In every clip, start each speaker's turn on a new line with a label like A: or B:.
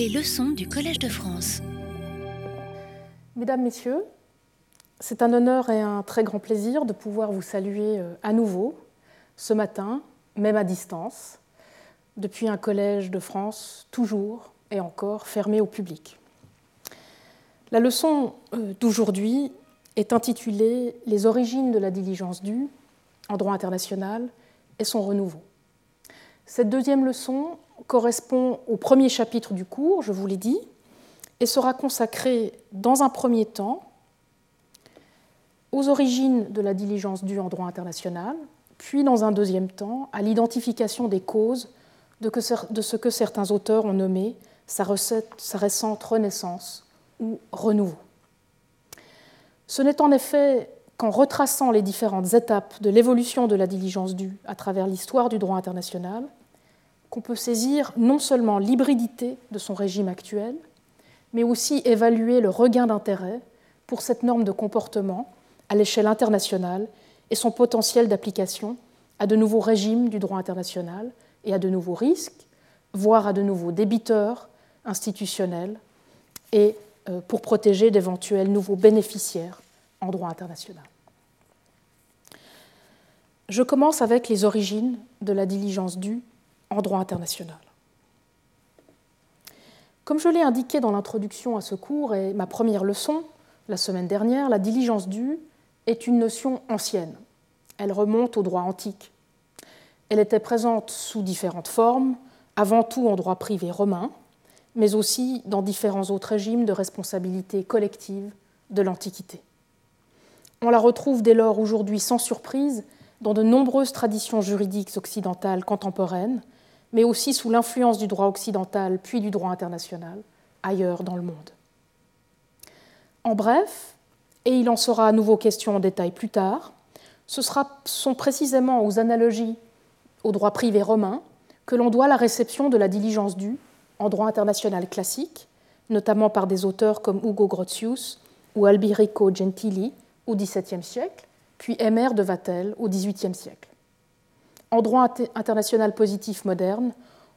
A: Les leçons du Collège de France.
B: Mesdames, Messieurs, c'est un honneur et un très grand plaisir de pouvoir vous saluer euh, à nouveau ce matin, même à distance, depuis un collège de France toujours et encore fermé au public. La leçon euh, d'aujourd'hui est intitulée Les origines de la diligence due en droit international et son renouveau. Cette deuxième leçon correspond au premier chapitre du cours, je vous l'ai dit, et sera consacrée dans un premier temps aux origines de la diligence due en droit international, puis dans un deuxième temps à l'identification des causes de, ce que certains auteurs ont nommé sa, récente renaissance ou renouveau. Ce n'est en effet qu'en retraçant les différentes étapes de l'évolution de la diligence due à travers l'histoire du droit international qu'on peut saisir non seulement l'hybridité de son régime actuel, mais aussi évaluer le regain d'intérêt pour cette norme de comportement à l'échelle internationale et son potentiel d'application à de nouveaux régimes du droit international et à de nouveaux risques, voire à de nouveaux débiteurs institutionnels, et euh, pour protéger d'éventuels nouveaux bénéficiaires en droit international. Je commence avec les origines de la diligence due en droit international. Comme je l'ai indiqué dans l'introduction à ce cours et ma première leçon la semaine dernière, la diligence due est une notion ancienne. Elle remonte au droit antique. Elle était présente sous différentes formes, avant tout en droit privé romain, mais aussi dans différents autres régimes de responsabilité collective de l'Antiquité. On la retrouve dès lors aujourd'hui sans surprise dans de nombreuses traditions juridiques occidentales contemporaines, mais aussi sous l'influence du droit occidental puis du droit international ailleurs dans le monde. En bref, et il en sera à nouveau question en détail plus tard, ce sont précisément aux analogies au droit privé romain que l'on doit la réception de la diligence due en droit international classique, notamment par des auteurs comme Ugo Grotius ou Alberico Gentili au XVIIe siècle, puis Emer de Vatel au XVIIIe siècle. En droit international positif moderne,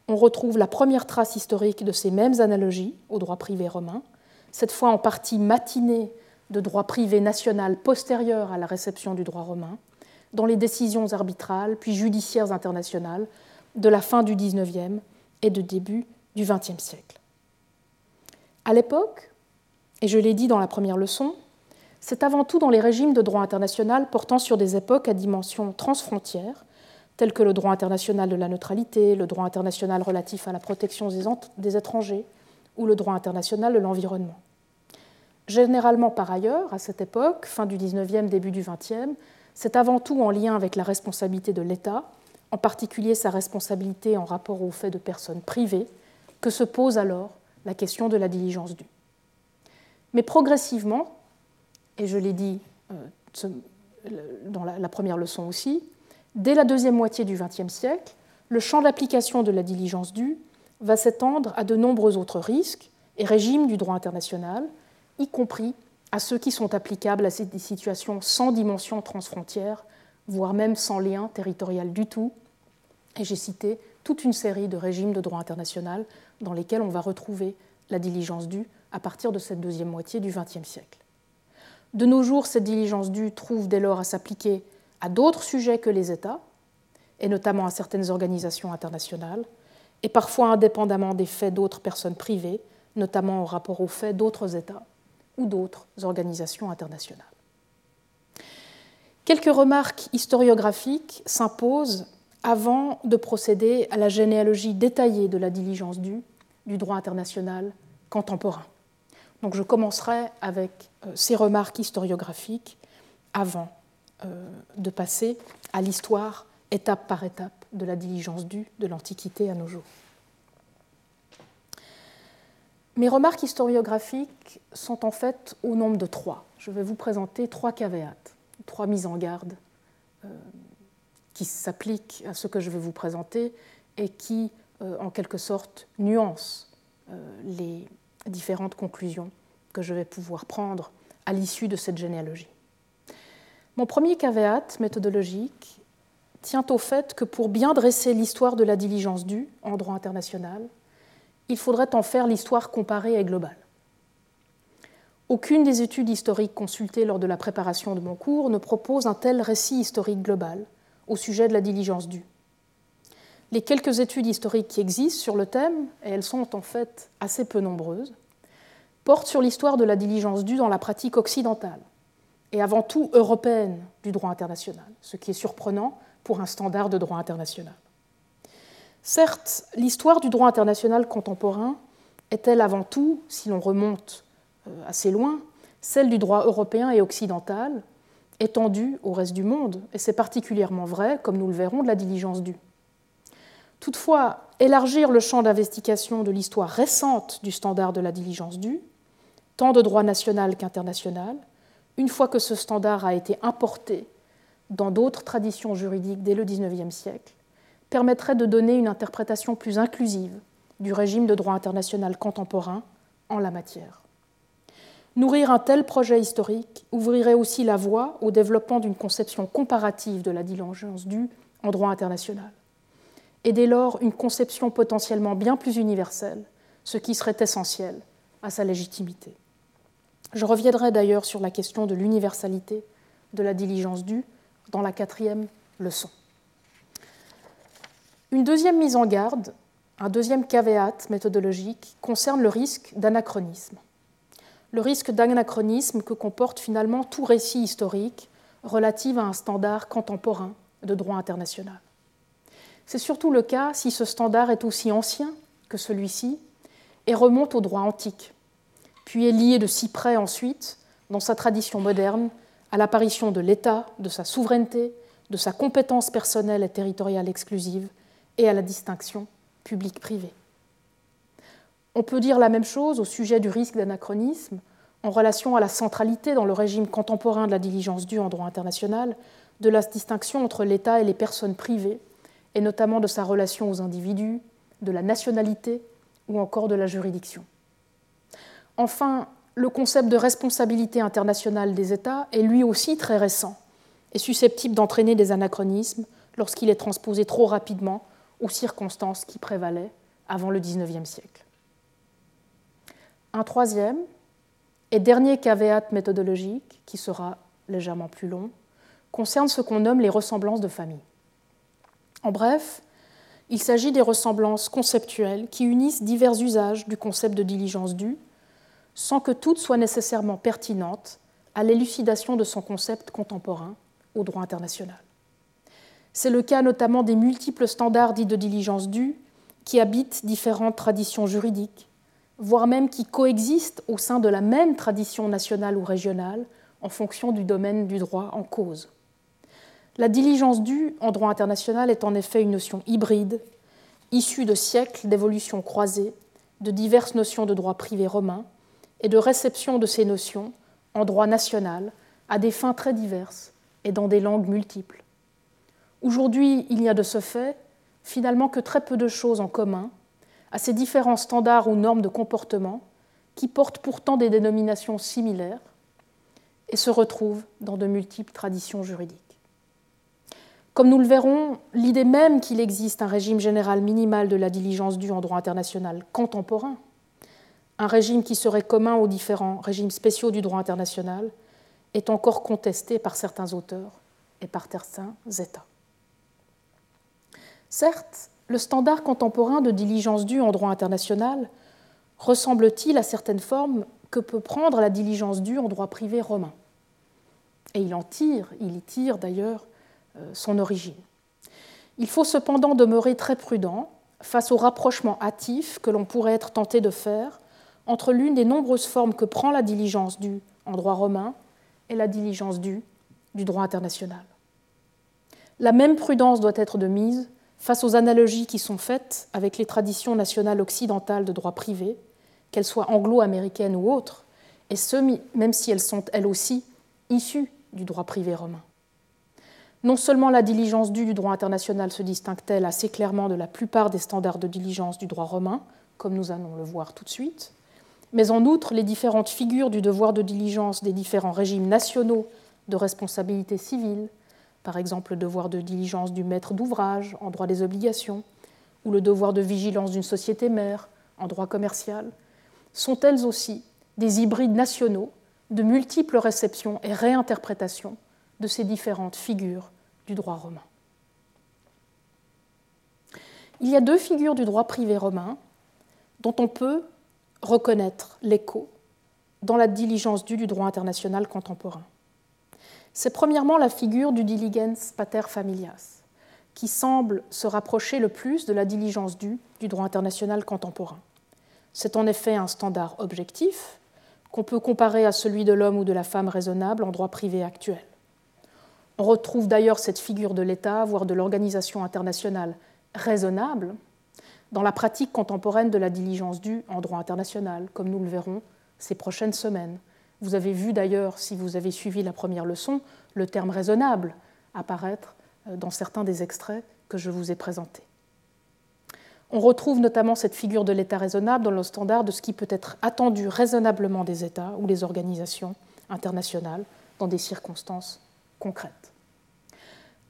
B: on retrouve la première trace historique de ces mêmes analogies au droit privé romain, cette fois en partie matinée de droit privé national postérieur à la réception du droit romain, dans les décisions arbitrales puis judiciaires internationales de la fin du XIXe et de début du XXe siècle. À l'époque, et je l'ai dit dans la première leçon, c'est avant tout dans les régimes de droit international portant sur des époques à dimension transfrontière tels que le droit international de la neutralité, le droit international relatif à la protection des étrangers ou le droit international de l'environnement. Généralement par ailleurs, à cette époque, fin du XIXe, début du XXe, c'est avant tout en lien avec la responsabilité de l'État, en particulier sa responsabilité en rapport aux faits de personnes privées, que se pose alors la question de la diligence due. Mais progressivement, et je l'ai dit euh, dans la première leçon aussi, Dès la deuxième moitié du XXe siècle, le champ d'application de la diligence due va s'étendre à de nombreux autres risques et régimes du droit international, y compris à ceux qui sont applicables à ces situations sans dimension transfrontière, voire même sans lien territorial du tout. Et j'ai cité toute une série de régimes de droit international dans lesquels on va retrouver la diligence due à partir de cette deuxième moitié du XXe siècle. De nos jours, cette diligence due trouve dès lors à s'appliquer à d'autres sujets que les États, et notamment à certaines organisations internationales, et parfois indépendamment des faits d'autres personnes privées, notamment en rapport aux faits d'autres États ou d'autres organisations internationales. Quelques remarques historiographiques s'imposent avant de procéder à la généalogie détaillée de la diligence due du droit international contemporain. Donc je commencerai avec euh, ces remarques historiographiques avant de passer à l'histoire étape par étape de la diligence due de l'Antiquité à nos jours. Mes remarques historiographiques sont en fait au nombre de trois. Je vais vous présenter trois caveats, trois mises en garde euh, qui s'appliquent à ce que je vais vous présenter et qui, euh, en quelque sorte, nuancent les différentes conclusions que je vais pouvoir prendre à l'issue de cette généalogie. Mon premier caveat méthodologique tient au fait que pour bien dresser l'histoire de la diligence due en droit international, il faudrait en faire l'histoire comparée et globale. Aucune des études historiques consultées lors de la préparation de mon cours ne propose un tel récit historique global au sujet de la diligence due. Les quelques études historiques qui existent sur le thème, et elles sont en fait assez peu nombreuses, portent sur l'histoire de la diligence due dans la pratique occidentale, et avant tout européenne du droit international, ce qui est surprenant pour un standard de droit international. Certes, l'histoire du droit international contemporain est-elle avant tout, si l'on remonte euh, assez loin, celle du droit européen et occidental, étendue au reste du monde, et c'est particulièrement vrai, comme nous le verrons, de la diligence due. Toutefois, élargir le champ d'investigation de l'histoire récente du standard de la diligence due, tant de droit national qu'international, une fois que ce standard a été importé dans d'autres traditions juridiques dès le XIXe siècle, permettrait de donner une interprétation plus inclusive du régime de droit international contemporain en la matière. Nourrir un tel projet historique ouvrirait aussi la voie au développement d'une conception comparative de la diligence due en droit international, et dès lors une conception potentiellement bien plus universelle, ce qui serait essentiel à sa légitimité. Je reviendrai d'ailleurs sur la question de l'universalité de la diligence due dans la quatrième leçon. Une deuxième mise en garde, un deuxième caveat méthodologique concerne le risque d'anachronisme. Le risque d'anachronisme que comporte finalement tout récit historique relatif à un standard contemporain de droit international. C'est surtout le cas si ce standard est aussi ancien que celui-ci et remonte au droit antique, puis est lié de si près ensuite, dans sa tradition moderne, à l'apparition de l'État, de sa souveraineté, de sa compétence personnelle et territoriale exclusive, et à la distinction publique-privée. On peut dire la même chose au sujet du risque d'anachronisme en relation à la centralité dans le régime contemporain de la diligence due en droit international de la distinction entre l'État et les personnes privées, et notamment de sa relation aux individus, de la nationalité ou encore de la juridiction. Enfin, le concept de responsabilité internationale des États est lui aussi très récent et susceptible d'entraîner des anachronismes lorsqu'il est transposé trop rapidement aux circonstances qui prévalaient avant le XIXe siècle. Un troisième et dernier caveat méthodologique, qui sera légèrement plus long, concerne ce qu'on nomme les ressemblances de famille. En bref, il s'agit des ressemblances conceptuelles qui unissent divers usages du concept de diligence due sans que toutes soient nécessairement pertinentes à l'élucidation de son concept contemporain au droit international. C'est le cas notamment des multiples standards dits de diligence due qui habitent différentes traditions juridiques, voire même qui coexistent au sein de la même tradition nationale ou régionale en fonction du domaine du droit en cause. La diligence due en droit international est en effet une notion hybride, issue de siècles d'évolution croisée de diverses notions de droit privé romain, et de réception de ces notions en droit national à des fins très diverses et dans des langues multiples. Aujourd'hui, il n'y a de ce fait finalement que très peu de choses en commun à ces différents standards ou normes de comportement qui portent pourtant des dénominations similaires et se retrouvent dans de multiples traditions juridiques. Comme nous le verrons, l'idée même qu'il existe un régime général minimal de la diligence due en droit international contemporain un régime qui serait commun aux différents régimes spéciaux du droit international, est encore contesté par certains auteurs et par certains États. Certes, le standard contemporain de diligence due en droit international ressemble-t-il à certaines formes que peut prendre la diligence due en droit privé romain? Et il en tire, il y tire d'ailleurs euh, son origine. Il faut cependant demeurer très prudent face au rapprochement hâtif que l'on pourrait être tenté de faire entre l'une des nombreuses formes que prend la diligence due en droit romain et la diligence due du droit international. La même prudence doit être de mise face aux analogies qui sont faites avec les traditions nationales occidentales de droit privé, qu'elles soient anglo-américaines ou autres, et ce, même si elles sont elles aussi issues du droit privé romain. Non seulement la diligence due du droit international se distingue-t-elle assez clairement de la plupart des standards de diligence du droit romain, comme nous allons le voir tout de suite, mais en outre les différentes figures du devoir de diligence des différents régimes nationaux de responsabilité civile, par exemple le devoir de diligence du maître d'ouvrage en droit des obligations, ou le devoir de vigilance d'une société mère en droit commercial, sont elles aussi des hybrides nationaux de multiples réceptions et réinterprétations de ces différentes figures du droit romain. Il y a deux figures du droit privé romain dont on peut reconnaître l'écho dans la diligence due du droit international contemporain. C'est premièrement la figure du diligens pater familias, qui semble se rapprocher le plus de la diligence due du droit international contemporain. C'est en effet un standard objectif qu'on peut comparer à celui de l'homme ou de la femme raisonnable en droit privé actuel. On retrouve d'ailleurs cette figure de l'État, voire de l'organisation internationale raisonnable, dans la pratique contemporaine de la diligence due en droit international, comme nous le verrons ces prochaines semaines. Vous avez vu d'ailleurs, si vous avez suivi la première leçon, le terme raisonnable apparaître euh, dans certains des extraits que je vous ai présentés. On retrouve notamment cette figure de l'État raisonnable dans le standard de ce qui peut être attendu raisonnablement des États ou des organisations internationales dans des circonstances concrètes.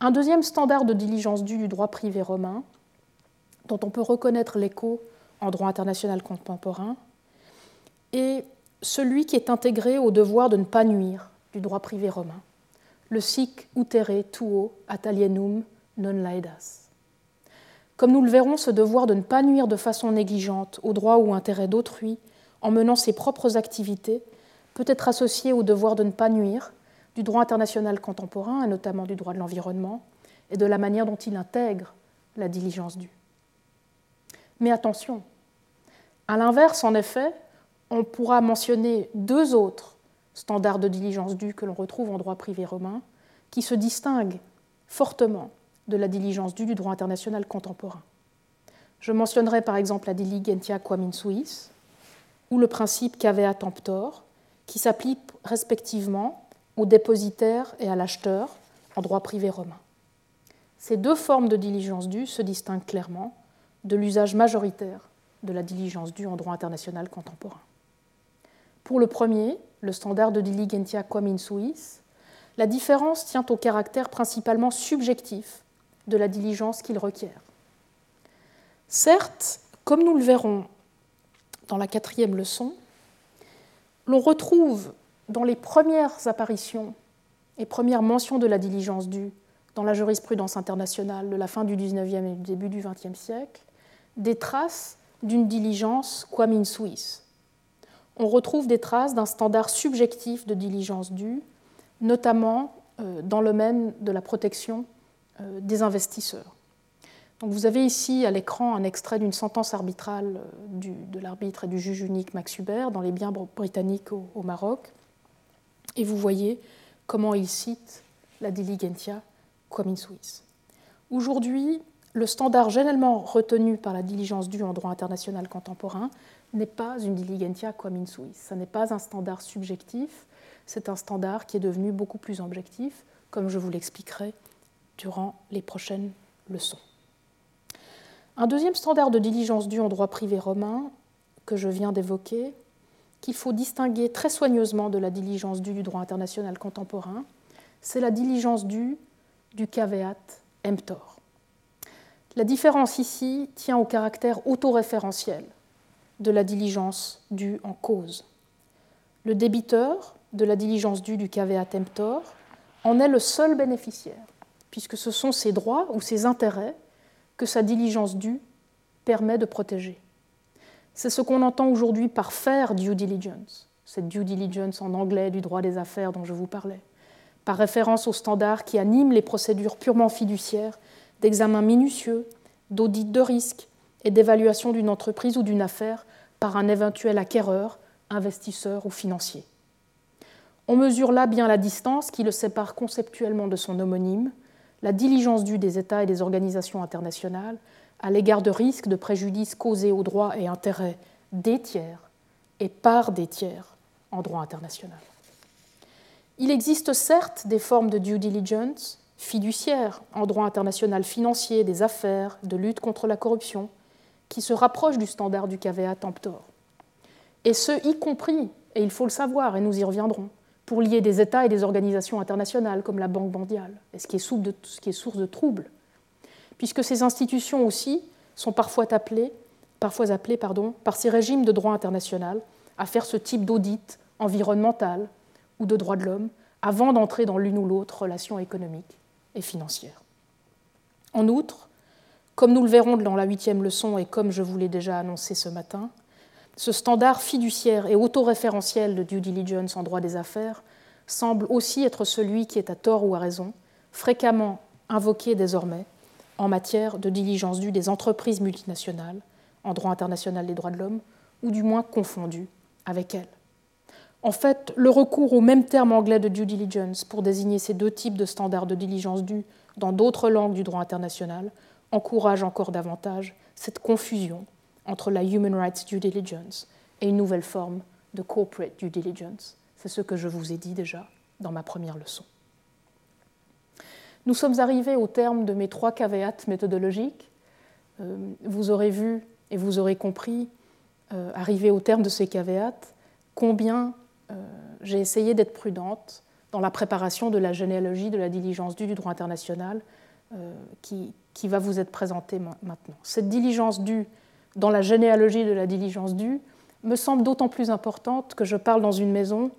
B: Un deuxième standard de diligence due du droit privé romain, dont on peut reconnaître l'écho en droit international contemporain, est celui qui est intégré au devoir de ne pas nuire du droit privé romain, le sic utere tuo atalienum non laedas. Comme nous le verrons, ce devoir de ne pas nuire de façon négligente au droit ou intérêt d'autrui en menant ses propres activités peut être associé au devoir de ne pas nuire du droit international contemporain, et notamment du droit de l'environnement, et de la manière dont il intègre la diligence due. Mais attention, à l'inverse, en effet, on pourra mentionner deux autres standards de diligence due que l'on retrouve en droit privé romain, qui se distinguent fortement de la diligence due du droit international contemporain. Je mentionnerai par exemple la diligentia quam in suis ou le principe cavea temptor, qui s'applique respectivement au dépositaire et à l'acheteur en droit privé romain. Ces deux formes de diligence due se distinguent clairement de l'usage majoritaire de la diligence due en droit international contemporain. Pour le premier, le standard de diligentia quam in suis, la différence tient au caractère principalement subjectif de la diligence qu'il requiert. Certes, comme nous le verrons dans la quatrième leçon, l'on retrouve dans les premières apparitions et premières mentions de la diligence due dans la jurisprudence internationale de la fin du XIXe et du début du XXe siècle, des traces d'une diligence quam in suis. On retrouve des traces d'un standard subjectif de diligence due, notamment euh, dans le domaine de la protection euh, des investisseurs. Donc vous avez ici à l'écran un extrait d'une sentence arbitrale euh, de l'arbitre et du juge unique Max Hubert dans les biens britanniques au Maroc. Et vous voyez comment il cite la diligentia quam in suis. Aujourd'hui, le standard généralement retenu par la diligence due en droit international contemporain n'est pas une diligentia quam in suis. Ce n'est pas un standard subjectif, c'est un standard qui est devenu beaucoup plus objectif, comme je vous l'expliquerai durant les prochaines leçons. Un deuxième standard de diligence due en droit privé romain que je viens d'évoquer qu'il faut distinguer très soigneusement de la diligence due du droit international contemporain, c'est la diligence due du caveat emptor. La différence ici tient au caractère autoréférentiel de la diligence due en cause. Le débiteur de la diligence due du caveat emptor en est le seul bénéficiaire, puisque ce sont ses droits ou ses intérêts que sa diligence due permet de protéger. C'est ce qu'on entend aujourd'hui par faire due diligence, cette due diligence en anglais du droit des affaires dont je vous parlais, par référence aux standards qui animent les procédures purement fiduciaires d'examen minutieux, d'audit de risque et d'évaluation d'une entreprise ou d'une affaire par un éventuel acquéreur, investisseur ou financier. On mesure là bien la distance qui le sépare conceptuellement de son homonyme, la diligence due des États et des organisations internationales, à l'égard de risques de préjudice causés aux droits et intérêts des tiers et par des tiers en droit international. Il existe certes des formes de due diligence fiduciaires en droit international financier, des affaires, de lutte contre la corruption, qui se rapprochent du standard du caveat emptor. Et ce, y compris, et il faut le savoir, et nous y reviendrons, pour lier des États et des organisations internationales comme la Banque mondiale, et ce qui est, source de troubles puisque ces institutions aussi sont parfois appelées parfois appelés pardon, par ces régimes de droit international à faire ce type d'audit environnemental ou de droit de l'homme avant d'entrer dans l'une ou l'autre relation économique et financière. En outre, comme nous le verrons dans la huitième leçon et comme je vous l'ai déjà annoncé ce matin, ce standard fiduciaire et autoréférentiel de due diligence en droit des affaires semble aussi être celui qui est à tort ou à raison, fréquemment invoqué désormais en matière de diligence due des entreprises multinationales en droit international des droits de l'homme, ou du moins confondu avec elles. En fait, le recours au même terme anglais de due diligence pour désigner ces deux types de standards de diligence due dans d'autres langues du droit international encourage encore davantage cette confusion entre la human rights due diligence et une nouvelle forme de corporate due diligence. C'est ce que je vous ai dit déjà dans ma première leçon. Nous sommes arrivés au terme de mes trois caveats méthodologiques. Euh, vous aurez vu et vous aurez compris, euh, arrivé au terme de ces caveats, combien j'ai essayé d'être prudente dans la préparation de la généalogie de la diligence due du droit international qui, qui va vous être présentée maintenant. Cette diligence due dans la généalogie de la diligence due me semble d'autant plus importante que je parle dans une maison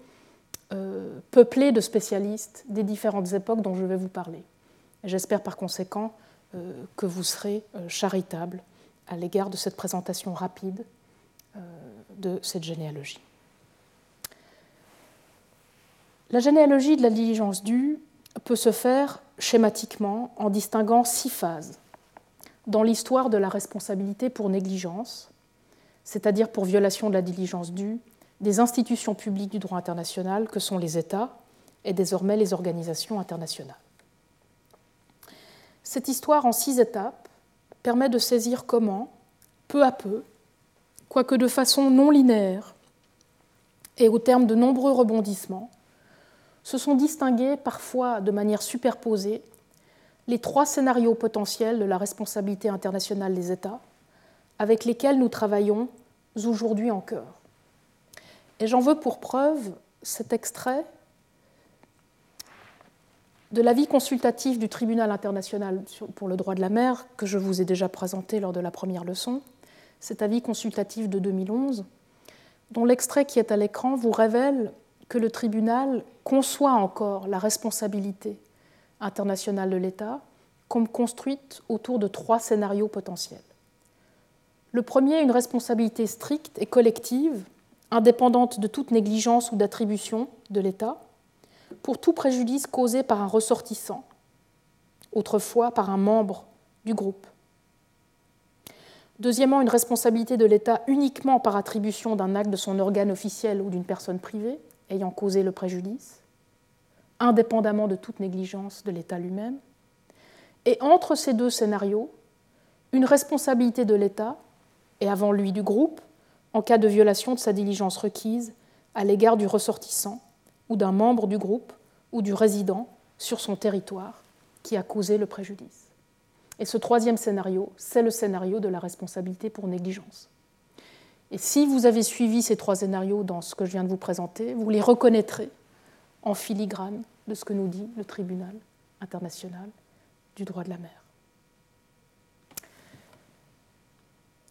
B: euh, peuplée de spécialistes des différentes époques dont je vais vous parler. J'espère par conséquent euh, que vous serez euh, charitable à l'égard de cette présentation rapide de cette généalogie. La généalogie de la diligence due peut se faire schématiquement en distinguant six phases dans l'histoire de la responsabilité pour négligence, c'est-à-dire pour violation de la diligence due, des institutions publiques du droit international que sont les États et désormais les organisations internationales. Cette histoire en six étapes permet de saisir comment, peu à peu, quoique de façon non linéaire et au terme de nombreux rebondissements, se sont distingués parfois de manière superposée les trois scénarios potentiels de la responsabilité internationale des États avec lesquels nous travaillons aujourd'hui en cœur. Et j'en veux pour preuve cet extrait de l'avis consultatif du tribunal international pour le droit de la mer que je vous ai déjà présenté lors de la première leçon, cet avis consultatif de 2011, dont l'extrait qui est à l'écran vous révèle que le tribunal conçoit encore la responsabilité internationale de l'État comme construite autour de trois scénarios potentiels. Le premier, une responsabilité stricte et collective, indépendante de toute négligence ou d'attribution de l'État, pour tout préjudice causé par un ressortissant, autrefois par un membre du groupe. Deuxièmement, une responsabilité de l'État uniquement par attribution d'un acte de son organe officiel ou d'une personne privée ayant causé le préjudice indépendamment de toute négligence de l'État lui-même. Et entre ces deux scénarios, une responsabilité de l'État, et avant lui du groupe, en cas de violation de sa diligence requise à l'égard du ressortissant ou d'un membre du groupe ou du résident sur son territoire qui a causé le préjudice. Et ce troisième scénario, c'est le scénario de la responsabilité pour négligence. Et si vous avez suivi ces trois scénarios dans ce que je viens de vous présenter, vous les reconnaîtrez en filigrane de ce que nous dit le tribunal international du droit de la mer.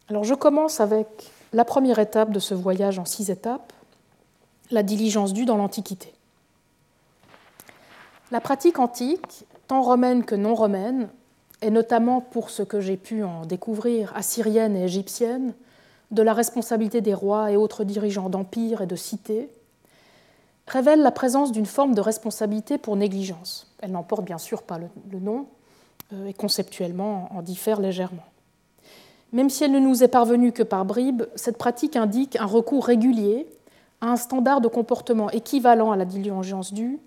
B: Alors je commence avec la première étape de ce voyage en six étapes, la diligence due dans l'Antiquité. La pratique antique, tant romaine que non romaine, et notamment pour ce que j'ai pu en découvrir, assyrienne et égyptienne, de la responsabilité des rois et autres dirigeants d'empires et de cités, révèle la présence d'une forme de responsabilité pour négligence. Elle n'en porte bien sûr pas le, nom euh, et conceptuellement en diffère légèrement. Même si elle ne nous est parvenue que par bribes, cette pratique indique un recours régulier à un standard de comportement équivalent à la diligence due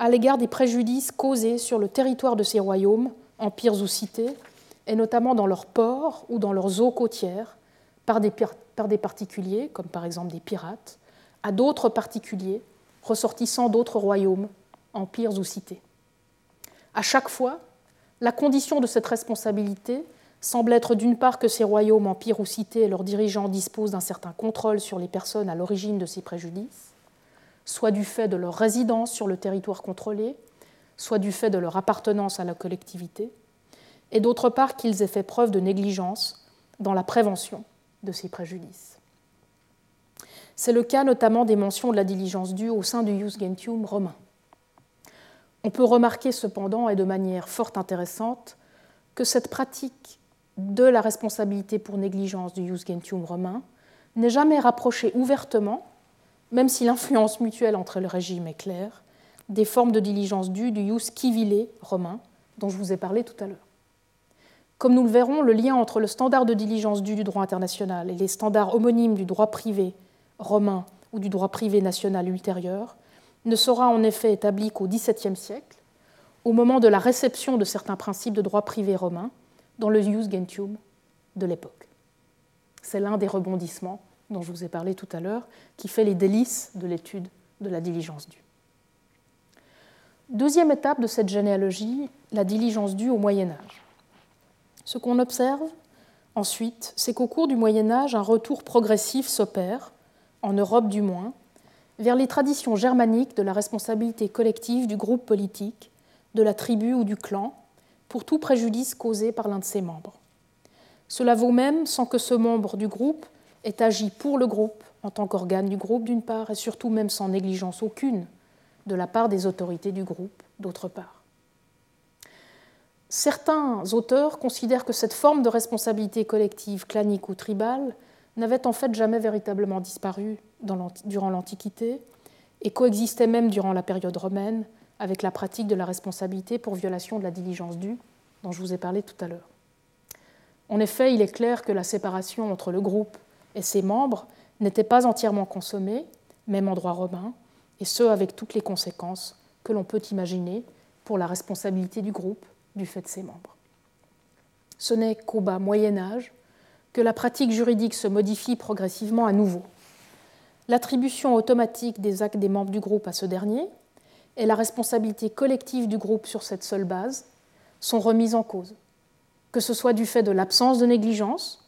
B: à l'égard des préjudices causés sur le territoire de ces royaumes, empires ou cités, et notamment dans leurs ports ou dans leurs eaux côtières, par des, par des particuliers, comme par exemple des pirates, à d'autres particuliers ressortissant d'autres royaumes, empires ou cités. À chaque fois, la condition de cette responsabilité semble être d'une part que ces royaumes, empires ou cités et leurs dirigeants disposent d'un certain contrôle sur les personnes à l'origine de ces préjudices, soit du fait de leur résidence sur le territoire contrôlé, soit du fait de leur appartenance à la collectivité, et d'autre part qu'ils aient fait preuve de négligence dans la prévention de ces préjudices. C'est le cas notamment des mentions de la diligence due au sein du jus gentium romain. On peut remarquer cependant, et de manière fort intéressante, que cette pratique de la responsabilité pour négligence du jus gentium romain n'est jamais rapprochée ouvertement, même si l'influence mutuelle entre le régime est claire, des formes de diligence due du jus civile romain dont je vous ai parlé tout à l'heure. Comme nous le verrons, le lien entre le standard de diligence due du droit international et les standards homonymes du droit privé romain ou du droit privé national ultérieur ne sera en effet établi qu'au XVIIe siècle, au moment de la réception de certains principes de droit privé romain dans le jus gentium de l'époque. C'est l'un des rebondissements dont je vous ai parlé tout à l'heure, qui fait les délices de l'étude de la diligence due. Deuxième étape de cette généalogie, la diligence due au Moyen Âge. Ce qu'on observe ensuite, c'est qu'au cours du Moyen Âge, un retour progressif s'opère, en Europe du moins, vers les traditions germaniques de la responsabilité collective du groupe politique, de la tribu ou du clan, pour tout préjudice causé par l'un de ses membres. Cela vaut même sans que ce membre du groupe ait agi pour le groupe en tant qu'organe du groupe d'une part, et surtout même sans négligence aucune de la part des autorités du groupe d'autre part. Certains auteurs considèrent que cette forme de responsabilité collective, clanique ou tribale n'avait en fait jamais véritablement disparu durant l'Antiquité et coexistait même durant la période romaine avec la pratique de la responsabilité pour violation de la diligence due dont je vous ai parlé tout à l'heure. En effet, il est clair que la séparation entre le groupe et ses membres n'était pas entièrement consommée, même en droit romain, et ce avec toutes les conséquences que l'on peut imaginer pour la responsabilité du groupe du fait de ses membres. Ce n'est qu'au bas Moyen Âge que la pratique juridique se modifie progressivement à nouveau. L'attribution automatique des actes des membres du groupe à ce dernier et la responsabilité collective du groupe sur cette seule base sont remises en cause, que ce soit du fait de l'absence de négligence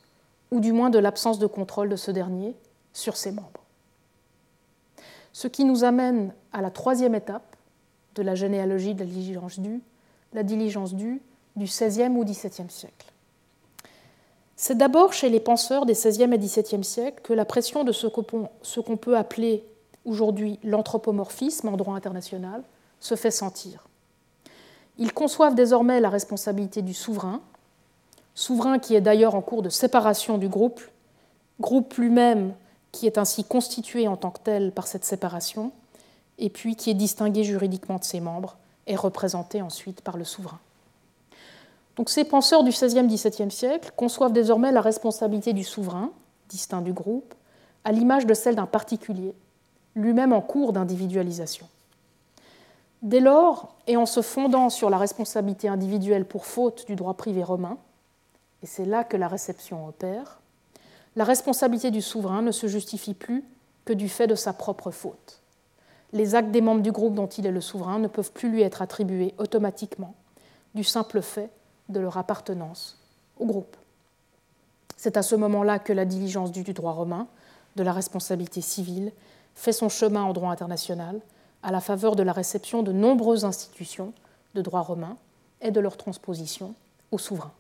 B: ou du moins de l'absence de contrôle de ce dernier sur ses membres. Ce qui nous amène à la troisième étape de la généalogie de la diligence due, la diligence due du XVIe ou XVIIe siècle. C'est d'abord chez les penseurs des XVIe et XVIIe siècles que la pression de ce qu'on peut appeler aujourd'hui l'anthropomorphisme en droit international se fait sentir. Ils conçoivent désormais la responsabilité du souverain, souverain qui est d'ailleurs en cours de séparation du groupe, groupe lui-même qui est ainsi constitué en tant que tel par cette séparation, et puis qui est distingué juridiquement de ses membres et représenté ensuite par le souverain. Donc ces penseurs du XVIe XVIIe siècle conçoivent désormais la responsabilité du souverain, distinct du groupe, à l'image de celle d'un particulier, lui-même en cours d'individualisation. Dès lors, et en se fondant sur la responsabilité individuelle pour faute du droit privé romain, et c'est là que la réception opère, la responsabilité du souverain ne se justifie plus que du fait de sa propre faute. Les actes des membres du groupe dont il est le souverain ne peuvent plus lui être attribués automatiquement du simple fait de leur appartenance au groupe. C'est à ce moment-là que la diligence du droit romain, de la responsabilité civile, fait son chemin en droit international à la faveur de la réception de nombreuses institutions de droit romain et de leur transposition au souverain.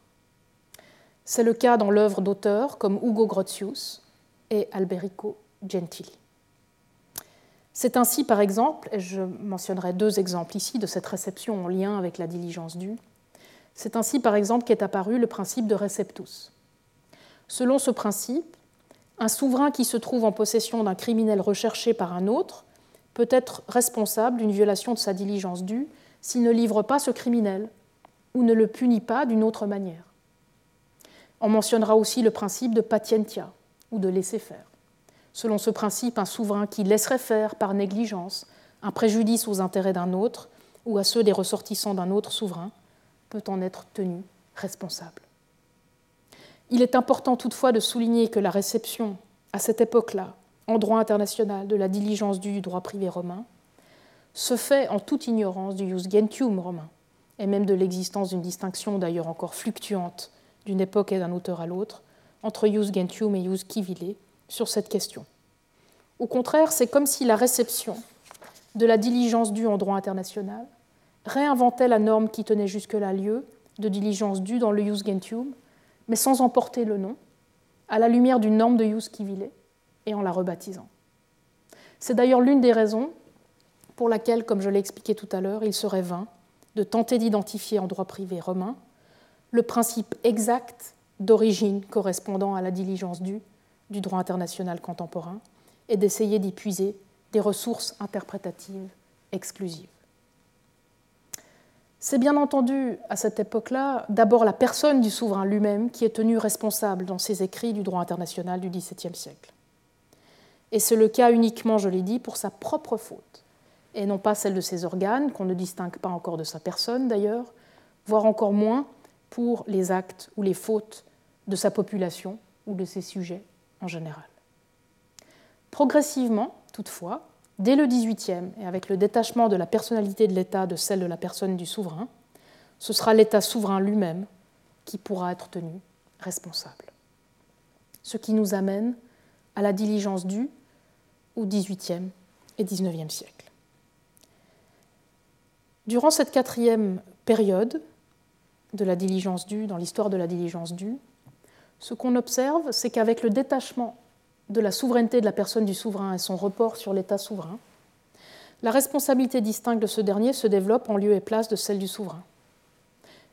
B: C'est le cas dans l'œuvre d'auteurs comme Ugo Grotius et Alberico Gentili. C'est ainsi, par exemple, et je mentionnerai deux exemples ici de cette réception en lien avec la diligence due, c'est ainsi, par exemple, qu'est apparu le principe de receptus. Selon ce principe, un souverain qui se trouve en possession d'un criminel recherché par un autre peut être responsable d'une violation de sa diligence due s'il ne livre pas ce criminel ou ne le punit pas d'une autre manière. On mentionnera aussi le principe de patientia ou de laisser faire. Selon ce principe, un souverain qui laisserait faire par négligence un préjudice aux intérêts d'un autre ou à ceux des ressortissants d'un autre souverain peut en être tenu responsable. Il est important toutefois de souligner que la réception, à cette époque-là, en droit international, de la diligence du droit privé romain, se fait en toute ignorance du jus gentium romain, et même de l'existence d'une distinction d'ailleurs encore fluctuante d'une époque et d'un auteur à l'autre, entre Ius Gentium et Ius Civile sur cette question. Au contraire, c'est comme si la réception de la diligence due en droit international réinventait la norme qui tenait jusque-là lieu de diligence due dans le Ius Gentium, mais sans emporter le nom, à la lumière d'une norme de Youskiville et en la rebaptisant. C'est d'ailleurs l'une des raisons pour laquelle, comme je l'ai expliqué tout à l'heure, il serait vain de tenter d'identifier en droit privé romain le principe exact d'origine correspondant à la diligence due du droit international contemporain et d'essayer d'y puiser des ressources interprétatives exclusives. C'est bien entendu à cette époque-là d'abord la personne du souverain lui-même qui est tenue responsable dans ses écrits du droit international du XVIIe siècle. Et c'est le cas uniquement, je l'ai dit, pour sa propre faute, et non pas celle de ses organes, qu'on ne distingue pas encore de sa personne d'ailleurs, voire encore moins pour les actes ou les fautes de sa population ou de ses sujets général. Progressivement, toutefois, dès le XVIIIe et avec le détachement de la personnalité de l'État de celle de la personne du souverain, ce sera l'État souverain lui-même qui pourra être tenu responsable. Ce qui nous amène à la diligence due au XVIIIe et XIXe siècle. Durant cette quatrième période de la diligence due, dans l'histoire de la diligence due, ce qu'on observe, c'est qu'avec le détachement de la souveraineté de la personne du souverain et son report sur l'État souverain, la responsabilité distincte de ce dernier se développe en lieu et place de celle du souverain.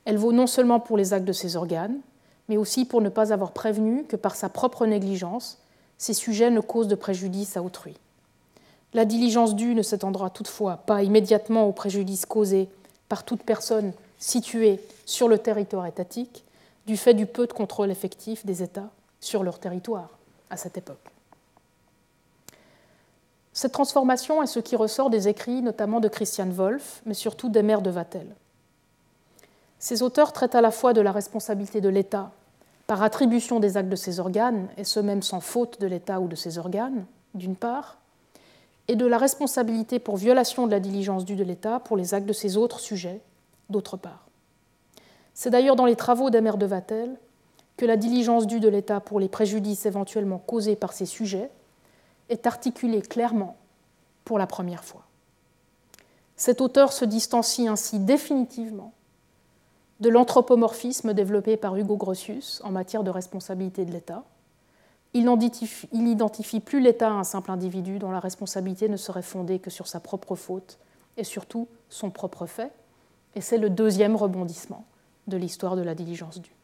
B: Elle vaut non seulement pour les actes de ses organes, mais aussi pour ne pas avoir prévenu que par sa propre négligence, ces sujets ne causent de préjudice à autrui. La diligence due ne s'étendra toutefois pas immédiatement au préjudice causé par toute personne située sur le territoire étatique, du fait du peu de contrôle effectif des États sur leur territoire à cette époque. Cette transformation est ce qui ressort des écrits notamment de Christian Wolff, mais surtout des maires de Vatel. Ces auteurs traitent à la fois de la responsabilité de l'État par attribution des actes de ses organes, et ce même sans faute de l'État ou de ses organes, d'une part, et de la responsabilité pour violation de la diligence due de l'État pour les actes de ses autres sujets, d'autre part. C'est d'ailleurs dans les travaux maires de Vatel que la diligence due de l'État pour les préjudices éventuellement causés par ces sujets est articulée clairement pour la première fois. Cet auteur se distancie ainsi définitivement de l'anthropomorphisme développé par Hugo Grotius en matière de responsabilité de l'État. Il n'identifie plus l'État à un simple individu dont la responsabilité ne serait fondée que sur sa propre faute et surtout son propre fait, et c'est le deuxième rebondissement de l'histoire de la diligence due.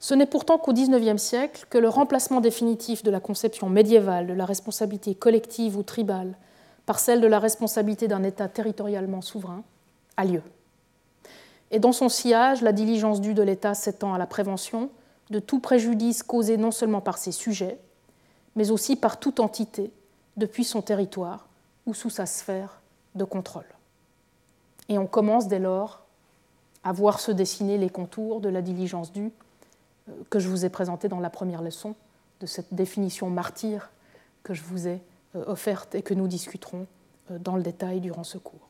B: Ce n'est pourtant qu'au XIXe siècle que le remplacement définitif de la conception médiévale de la responsabilité collective ou tribale par celle de la responsabilité d'un État territorialement souverain a lieu. Et dans son sillage, la diligence due de l'État s'étend à la prévention de tout préjudice causé non seulement par ses sujets, mais aussi par toute entité depuis son territoire ou sous sa sphère de contrôle. Et on commence dès lors à voir se dessiner les contours de la diligence due que je vous ai présenté dans la première leçon, de cette définition martyre que je vous ai euh, offerte et que nous discuterons euh, dans le détail durant ce cours.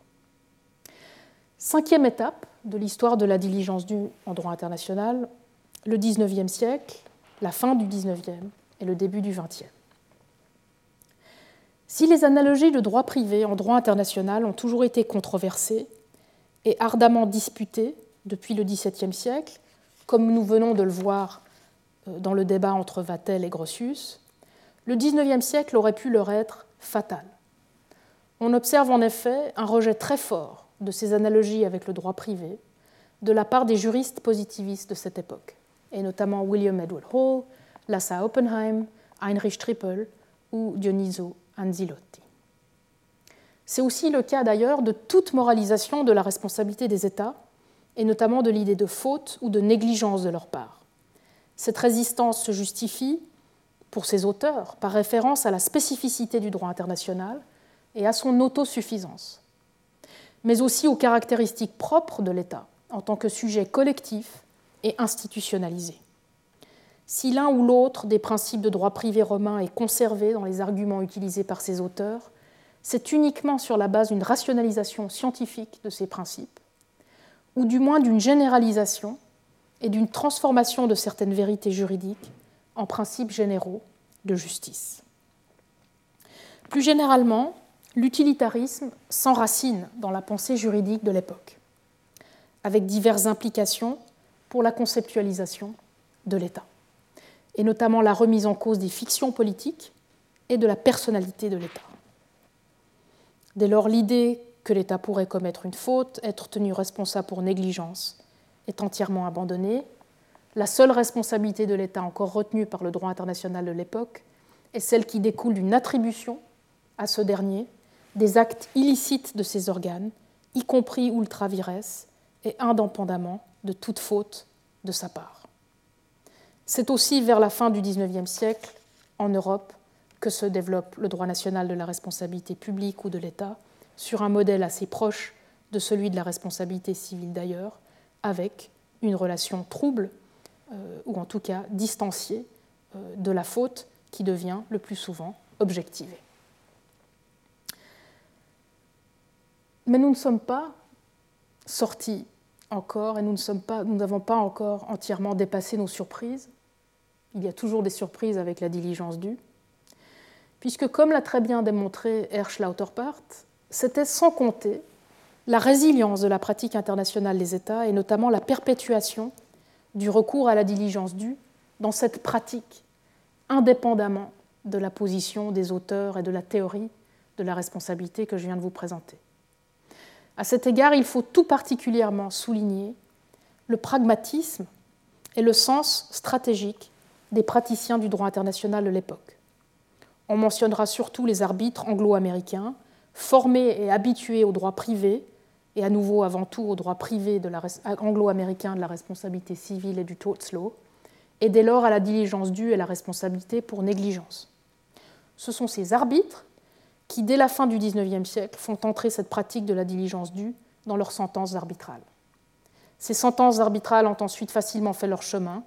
B: Cinquième étape de l'histoire de la diligence due en droit international, le XIXe siècle, la fin du XIXe et le début du XXe. Si les analogies de droit privé en droit international ont toujours été controversées et ardemment disputées depuis le XVIIe siècle, comme nous venons de le voir euh, dans le débat entre Vatel et Grotius, le XIXe siècle aurait pu leur être fatal. On observe en effet un rejet très fort de ces analogies avec le droit privé de la part des juristes positivistes de cette époque, et notamment William Edward Hall, Lassa Oppenheim, Heinrich Trippel ou Dioniso Anzilotti. C'est aussi le cas d'ailleurs de toute moralisation de la responsabilité des États et notamment de l'idée de faute ou de négligence de leur part. Cette résistance se justifie, pour ses auteurs, par référence à la spécificité du droit international et à son autosuffisance, mais aussi aux caractéristiques propres de l'État en tant que sujet collectif et institutionnalisé. Si l'un ou l'autre des principes de droit privé romain est conservé dans les arguments utilisés par ses auteurs, c'est uniquement sur la base d'une rationalisation scientifique de ces principes ou du moins d'une généralisation et d'une transformation de certaines vérités juridiques en principes généraux de justice. Plus généralement, l'utilitarisme s'enracine dans la pensée juridique de l'époque, avec diverses implications pour la conceptualisation de l'État. et notamment la remise en cause des fictions politiques et de la personnalité de l'État. Dès lors, l'idée que l'État pourrait commettre une faute, être tenu responsable pour négligence, est entièrement abandonnée. La seule responsabilité de l'État encore retenue par le droit international de l'époque est celle qui découle d'une attribution à ce dernier des actes illicites de ses organes, y compris ultra vires, et indépendamment de toute faute de sa part. C'est aussi vers la fin du XIXe siècle, en Europe, que se développe le droit national de la responsabilité publique ou de l'État, sur un modèle assez proche de celui de la responsabilité civile d'ailleurs, avec une relation trouble, euh, ou en tout cas distanciée, euh, de la faute qui devient le plus souvent objectivée. Mais nous ne sommes pas sortis encore et nous n'avons pas, pas encore entièrement dépassé nos surprises. Il y a toujours des surprises avec la diligence due, puisque comme l'a très bien démontré Hersch Lauterpart, c'était sans compter la résilience de la pratique internationale des États et notamment la perpétuation du recours à la diligence due dans cette pratique, indépendamment de la position des auteurs et de la théorie de la responsabilité que je viens de vous présenter. À cet égard, il faut tout particulièrement souligner le pragmatisme et le sens stratégique des praticiens du droit international de l'époque. On mentionnera surtout les arbitres anglo-américains, formés et habitués au droit privé, et à nouveau avant tout au droit privé anglo-américain de la responsabilité civile et du torts law, et dès lors à la diligence due et la responsabilité pour négligence. Ce sont ces arbitres qui, dès la fin du XIXe siècle, font entrer cette pratique de la diligence due dans leurs sentences arbitrales. Ces sentences arbitrales ont ensuite facilement fait leur chemin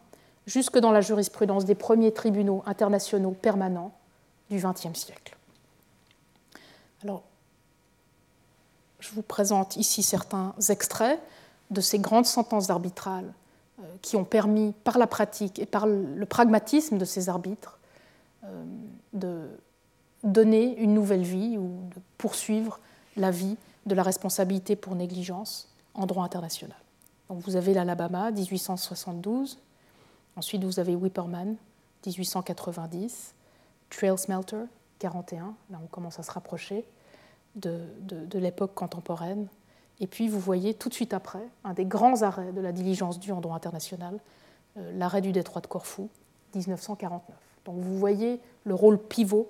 B: jusque dans la jurisprudence des premiers tribunaux internationaux permanents du XXe siècle. Alors, je vous présente ici certains extraits de ces grandes sentences arbitrales euh, qui ont permis, par la pratique et par le pragmatisme de ces arbitres, euh, de donner une nouvelle vie ou de poursuivre la vie de la responsabilité pour négligence en droit international. Donc vous avez l'Alabama, 1872, ensuite vous avez Whipperman, 1890, Trail Smelter, 41, là on commence à se rapprocher de, l'époque contemporaine, et puis vous voyez tout de suite après un des grands arrêts de la diligence due en droit international, euh, l'arrêt du détroit de Corfou, 1949. Donc vous voyez le rôle pivot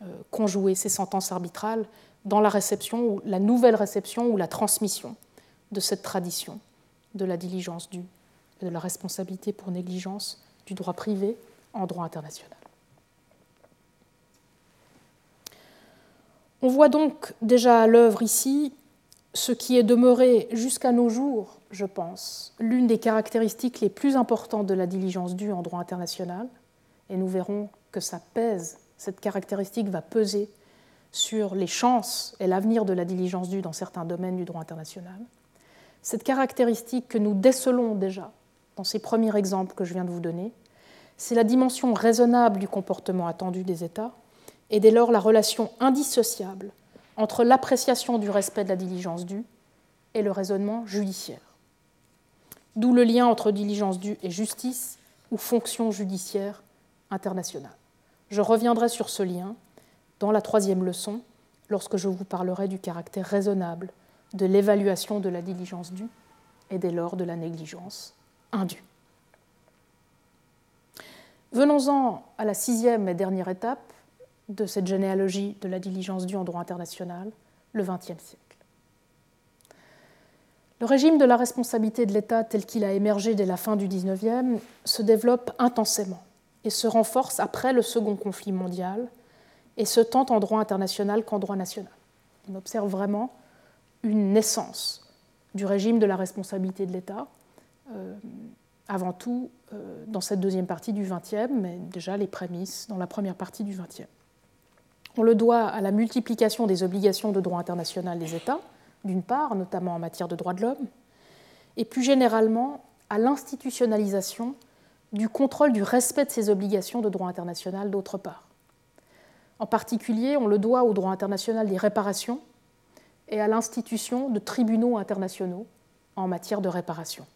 B: euh, conjouer ces sentences arbitrales dans la réception, ou la nouvelle réception ou la transmission de cette tradition de la diligence due et de la responsabilité pour négligence du droit privé en droit international. On voit donc déjà à l'œuvre ici ce qui est demeuré jusqu'à nos jours, je pense, l'une des caractéristiques les plus importantes de la diligence due en droit international, et nous verrons que ça pèse cette caractéristique va peser sur les chances et l'avenir de la diligence due dans certains domaines du droit international. Cette caractéristique que nous décelons déjà dans ces premiers exemples que je viens de vous donner, c'est la dimension raisonnable du comportement attendu des États et dès lors la relation indissociable entre l'appréciation du respect de la diligence due et le raisonnement judiciaire. D'où le lien entre diligence due et justice ou fonction judiciaire internationale. Je reviendrai sur ce lien dans la troisième leçon, lorsque je vous parlerai du caractère raisonnable de l'évaluation de la diligence due et dès lors de la négligence indue. Venons-en à la sixième et dernière étape de cette généalogie de la diligence due en droit international, le XXe siècle. Le régime de la responsabilité de l'État tel qu'il a émergé dès la fin du XIXe se développe intensément et se renforce après le second conflit mondial, et se tente en droit international qu'en droit national. On observe vraiment une naissance du régime de la responsabilité de l'État, euh, avant tout euh, dans cette deuxième partie du XXe, mais déjà les prémices dans la première partie du XXe. On le doit à la multiplication des obligations de droit international des États, d'une part, notamment en matière de droits de l'homme, et plus généralement à l'institutionnalisation du contrôle du respect de ces obligations de droit international d'autre part. En particulier, on le doit au droit international des réparations et à l'institution de tribunaux internationaux en matière de réparation.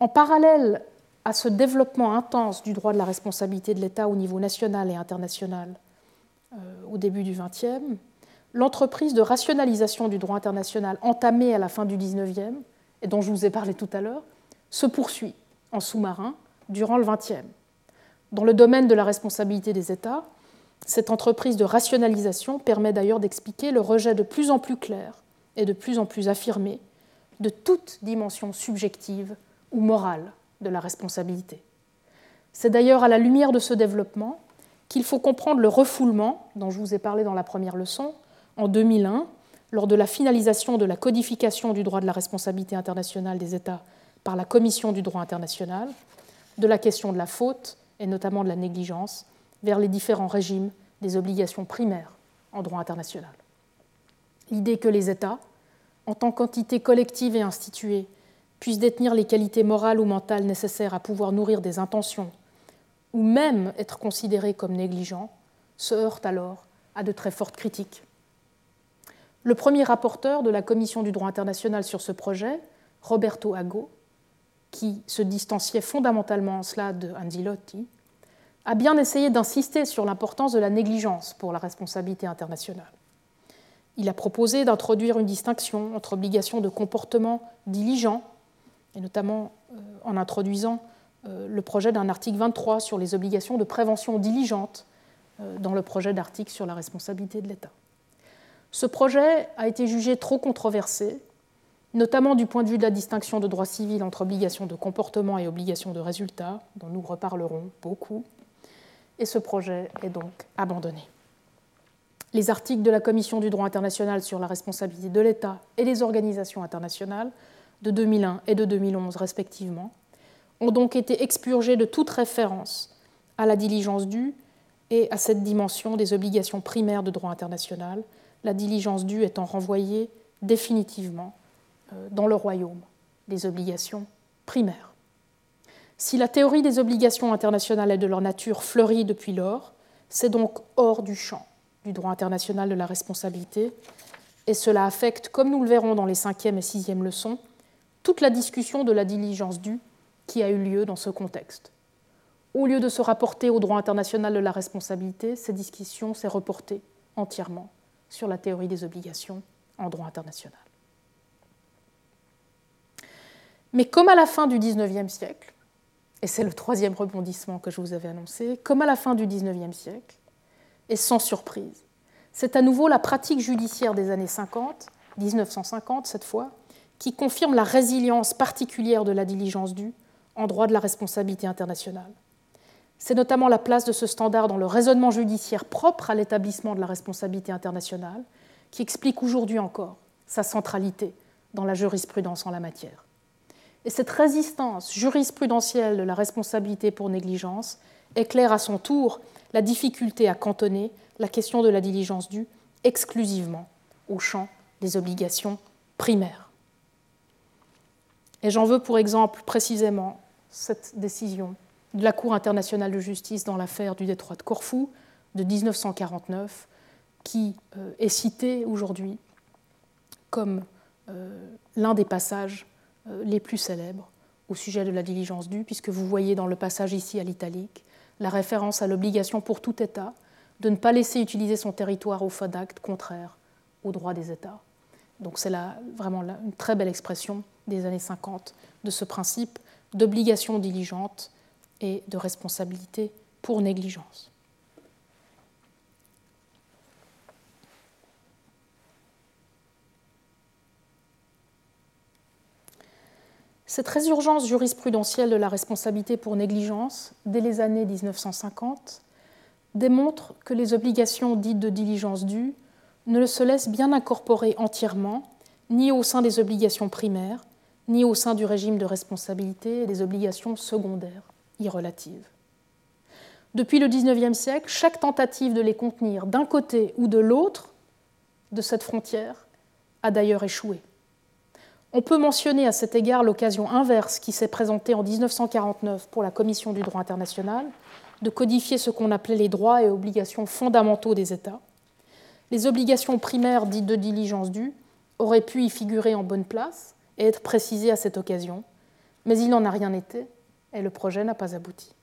B: En parallèle à ce développement intense du droit de la responsabilité de l'État au niveau national et international au début du XXe, l'entreprise de rationalisation du droit international entamée à la fin du XIXe, et dont je vous ai parlé tout à l'heure, se poursuit en sous-marin durant le XXe. Dans le domaine de la responsabilité des États, cette entreprise de rationalisation permet d'ailleurs d'expliquer le rejet de plus en plus clair et de plus en plus affirmé de toute dimension subjective ou morale de la responsabilité. C'est d'ailleurs à la lumière de ce développement qu'il faut comprendre le refoulement dont je vous ai parlé dans la première leçon en 2001 lors de la finalisation de la codification du droit de la responsabilité internationale des États par la Commission du droit international, de la question de la faute et notamment de la négligence vers les différents régimes des obligations primaires en droit international. L'idée que les États, en tant qu'entité collective et instituée, puissent détenir les qualités morales ou mentales nécessaires à pouvoir nourrir des intentions, ou même être considérés comme négligents, se heurte alors à de très fortes critiques. Le premier rapporteur de la Commission du droit international sur ce projet, Roberto Ago, qui se distanciait fondamentalement en cela de Anzilotti, a bien essayé d'insister sur l'importance de la négligence pour la responsabilité internationale. Il a proposé d'introduire une distinction entre obligation de comportement diligent, et notamment euh, en introduisant le projet d'un article 23 sur les obligations de prévention diligente euh, dans le projet d'article sur la responsabilité de l'État. Ce projet a été jugé trop controversé, notamment du point de vue de la distinction de droit civil entre obligation de comportement et obligation de résultat, dont nous reparlerons beaucoup, et ce projet est donc abandonné. Les articles de la Commission du droit international sur la responsabilité de l'État et les organisations internationales de 2001 et de 2011 respectivement ont donc été expurgés de toute référence à la diligence due et à cette dimension des obligations primaires de droit international, la diligence due étant renvoyée définitivement euh, dans le royaume des obligations primaires. Si la théorie des obligations internationales et de leur nature fleurit depuis lors, c'est donc hors du champ du droit international de la responsabilité, et cela affecte, comme nous le verrons dans les cinquième et sixième leçons, toute la discussion de la diligence due qui a eu lieu dans ce contexte. Au lieu de se rapporter au droit international de la responsabilité, cette discussion s'est reportée entièrement sur la théorie des obligations en droit international. Mais comme à la fin du XIXe siècle, et c'est le troisième rebondissement que je vous avais annoncé, comme à la fin du XIXe siècle, et sans surprise. C'est à nouveau la pratique judiciaire des années 50, 1950 cette fois, qui confirme la résilience particulière de la diligence due en droit de la responsabilité internationale. C'est notamment la place de ce standard dans le raisonnement judiciaire propre à l'établissement de la responsabilité internationale qui explique aujourd'hui encore sa centralité dans la jurisprudence en la matière. Et cette résistance jurisprudentielle de la responsabilité pour négligence éclaire à son tour la difficulté à cantonner la question de la diligence due exclusivement au champ des obligations primaires. Et j'en veux pour exemple précisément cette décision de la Cour internationale de justice dans l'affaire du détroit de Corfou de 1949, qui euh, est citée aujourd'hui comme euh, l'un des passages euh, les plus célèbres au sujet de la diligence due, puisque vous voyez dans le passage ici à l'italique la référence à l'obligation pour tout État de ne pas laisser utiliser son territoire au feu d'actes contraires aux droits des États. Donc c'est vraiment une très belle expression des années 50 de ce principe d'obligation diligente et de responsabilité pour négligence. Cette résurgence jurisprudentielle de la responsabilité pour négligence, dès les années 1950, démontre que les obligations dites de diligence due ne se laissent bien incorporer entièrement, ni au sein des obligations primaires, ni au sein du régime de responsabilité et des obligations secondaires, irrelatives. Depuis le XIXe siècle, chaque tentative de les contenir d'un côté ou de l'autre de cette frontière a d'ailleurs échoué. On peut mentionner à cet égard l'occasion inverse qui s'est présentée en 1949 pour la Commission du droit international de codifier ce qu'on appelait les droits et obligations fondamentaux des États. Les obligations primaires dites de diligence due auraient pu y figurer en bonne place et être précisées à cette occasion, mais il n'en a rien été, et le projet n'a pas abouti.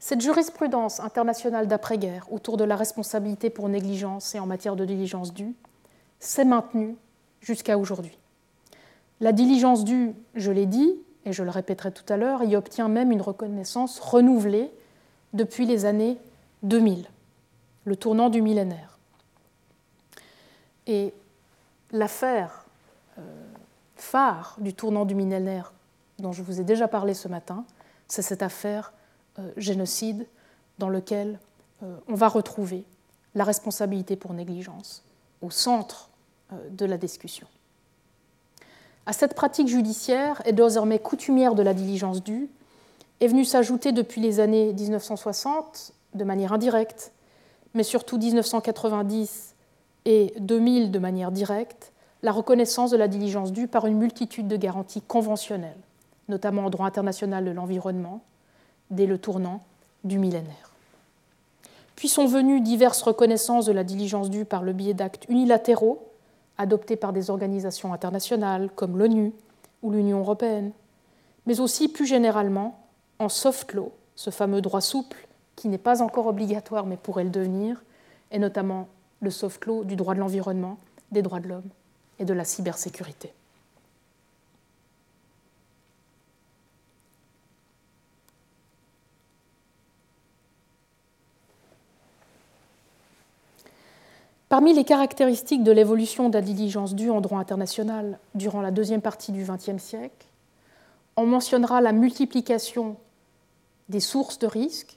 B: Cette jurisprudence internationale d'après-guerre autour de la responsabilité pour négligence et en matière de diligence due s'est maintenue jusqu'à aujourd'hui. La diligence due, je l'ai dit, et je le répéterai tout à l'heure, y obtient même une reconnaissance renouvelée depuis les années 2000, le tournant du millénaire. Et l'affaire phare du tournant du millénaire dont je vous ai déjà parlé ce matin, c'est cette affaire euh, génocide dans lequel euh, on va retrouver la responsabilité pour négligence au centre de la discussion. À cette pratique judiciaire et désormais coutumière de la diligence due est venue s'ajouter depuis les années 1960 de manière indirecte, mais surtout 1990 et 2000 de manière directe, la reconnaissance de la diligence due par une multitude de garanties conventionnelles, notamment en droit international de l'environnement, dès le tournant du millénaire. Puis sont venues diverses reconnaissances de la diligence due par le biais d'actes unilatéraux adoptés par des organisations internationales comme l'ONU ou l'Union européenne, mais aussi plus généralement en soft law, ce fameux droit souple qui n'est pas encore obligatoire mais pourrait le devenir, et notamment le soft law du droit de l'environnement, des droits de l'homme et de la cybersécurité. Parmi les caractéristiques de l'évolution de la diligence due en droit international durant la deuxième partie du XXe siècle, on mentionnera la multiplication des sources de risque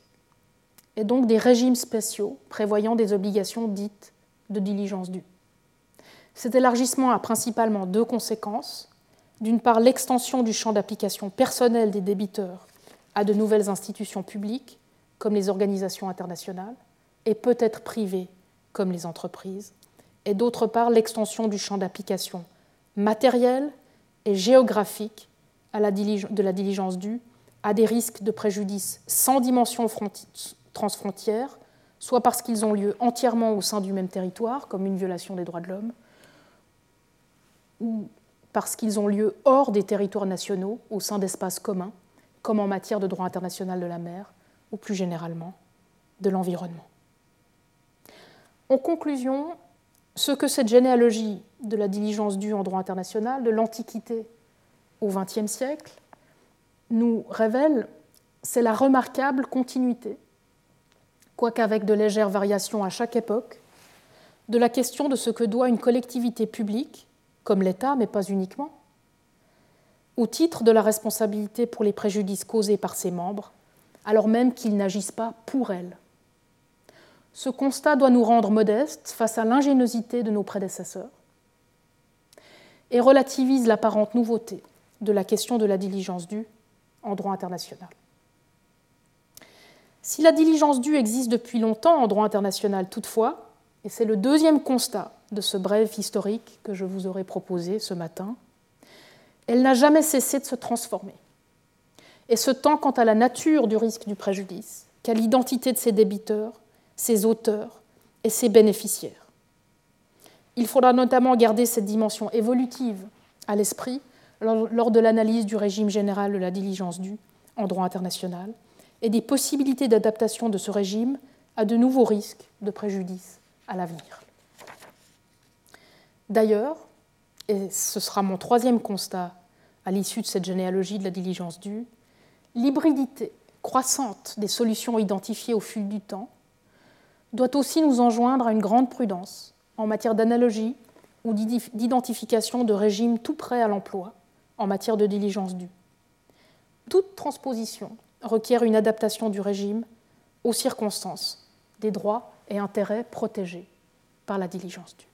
B: et donc des régimes spéciaux prévoyant des obligations dites de diligence due. Cet élargissement a principalement deux conséquences. D'une part, l'extension du champ d'application personnel des débiteurs à de nouvelles institutions publiques, comme les organisations internationales, et peut-être privées, comme les entreprises. Et d'autre part, l'extension du champ d'application matériel et géographique de la diligence due à des risques de préjudice sans dimension transfrontière, soit parce qu'ils ont lieu entièrement au sein du même territoire, comme une violation des droits de l'homme, ou parce qu'ils ont lieu hors des territoires nationaux, au sein d'espaces communs, comme en matière de droit international de la mer, ou plus généralement de l'environnement. En conclusion, ce que cette généalogie de la diligence due en droit international, de l'Antiquité au XXe siècle, nous révèle, c'est la remarquable continuité, quoique avec de légères variations à chaque époque, de la question de ce que doit une collectivité publique comme l'État, mais pas uniquement, au titre de la responsabilité pour les préjudices causés par ses membres, alors même qu'ils n'agissent pas pour elle. Ce constat doit nous rendre modestes face à l'ingéniosité de nos prédécesseurs et relativise l'apparente nouveauté de la question de la diligence due en droit international. Si la diligence due existe depuis longtemps en droit international toutefois, et c'est le deuxième constat de ce bref historique que je vous aurais proposé ce matin, elle n'a jamais cessé de se transformer. Et ce tant quant à la nature du risque du préjudice qu'à l'identité de ses débiteurs, ses auteurs et ses bénéficiaires. Il faudra notamment garder cette dimension évolutive à l'esprit lors de l'analyse du régime général de la diligence due en droit international et des possibilités d'adaptation de ce régime à de nouveaux risques de préjudice à l'avenir. D'ailleurs, et ce sera mon troisième constat à l'issue de cette généalogie de la diligence due, l'hybridité croissante des solutions identifiées au fil du temps doit aussi nous enjoindre à une grande prudence en matière d'analogie ou d'identification de régimes tout prêts à l'emploi en matière de diligence due. Toute transposition requiert une adaptation du régime aux circonstances des droits et intérêts protégés par la diligence due.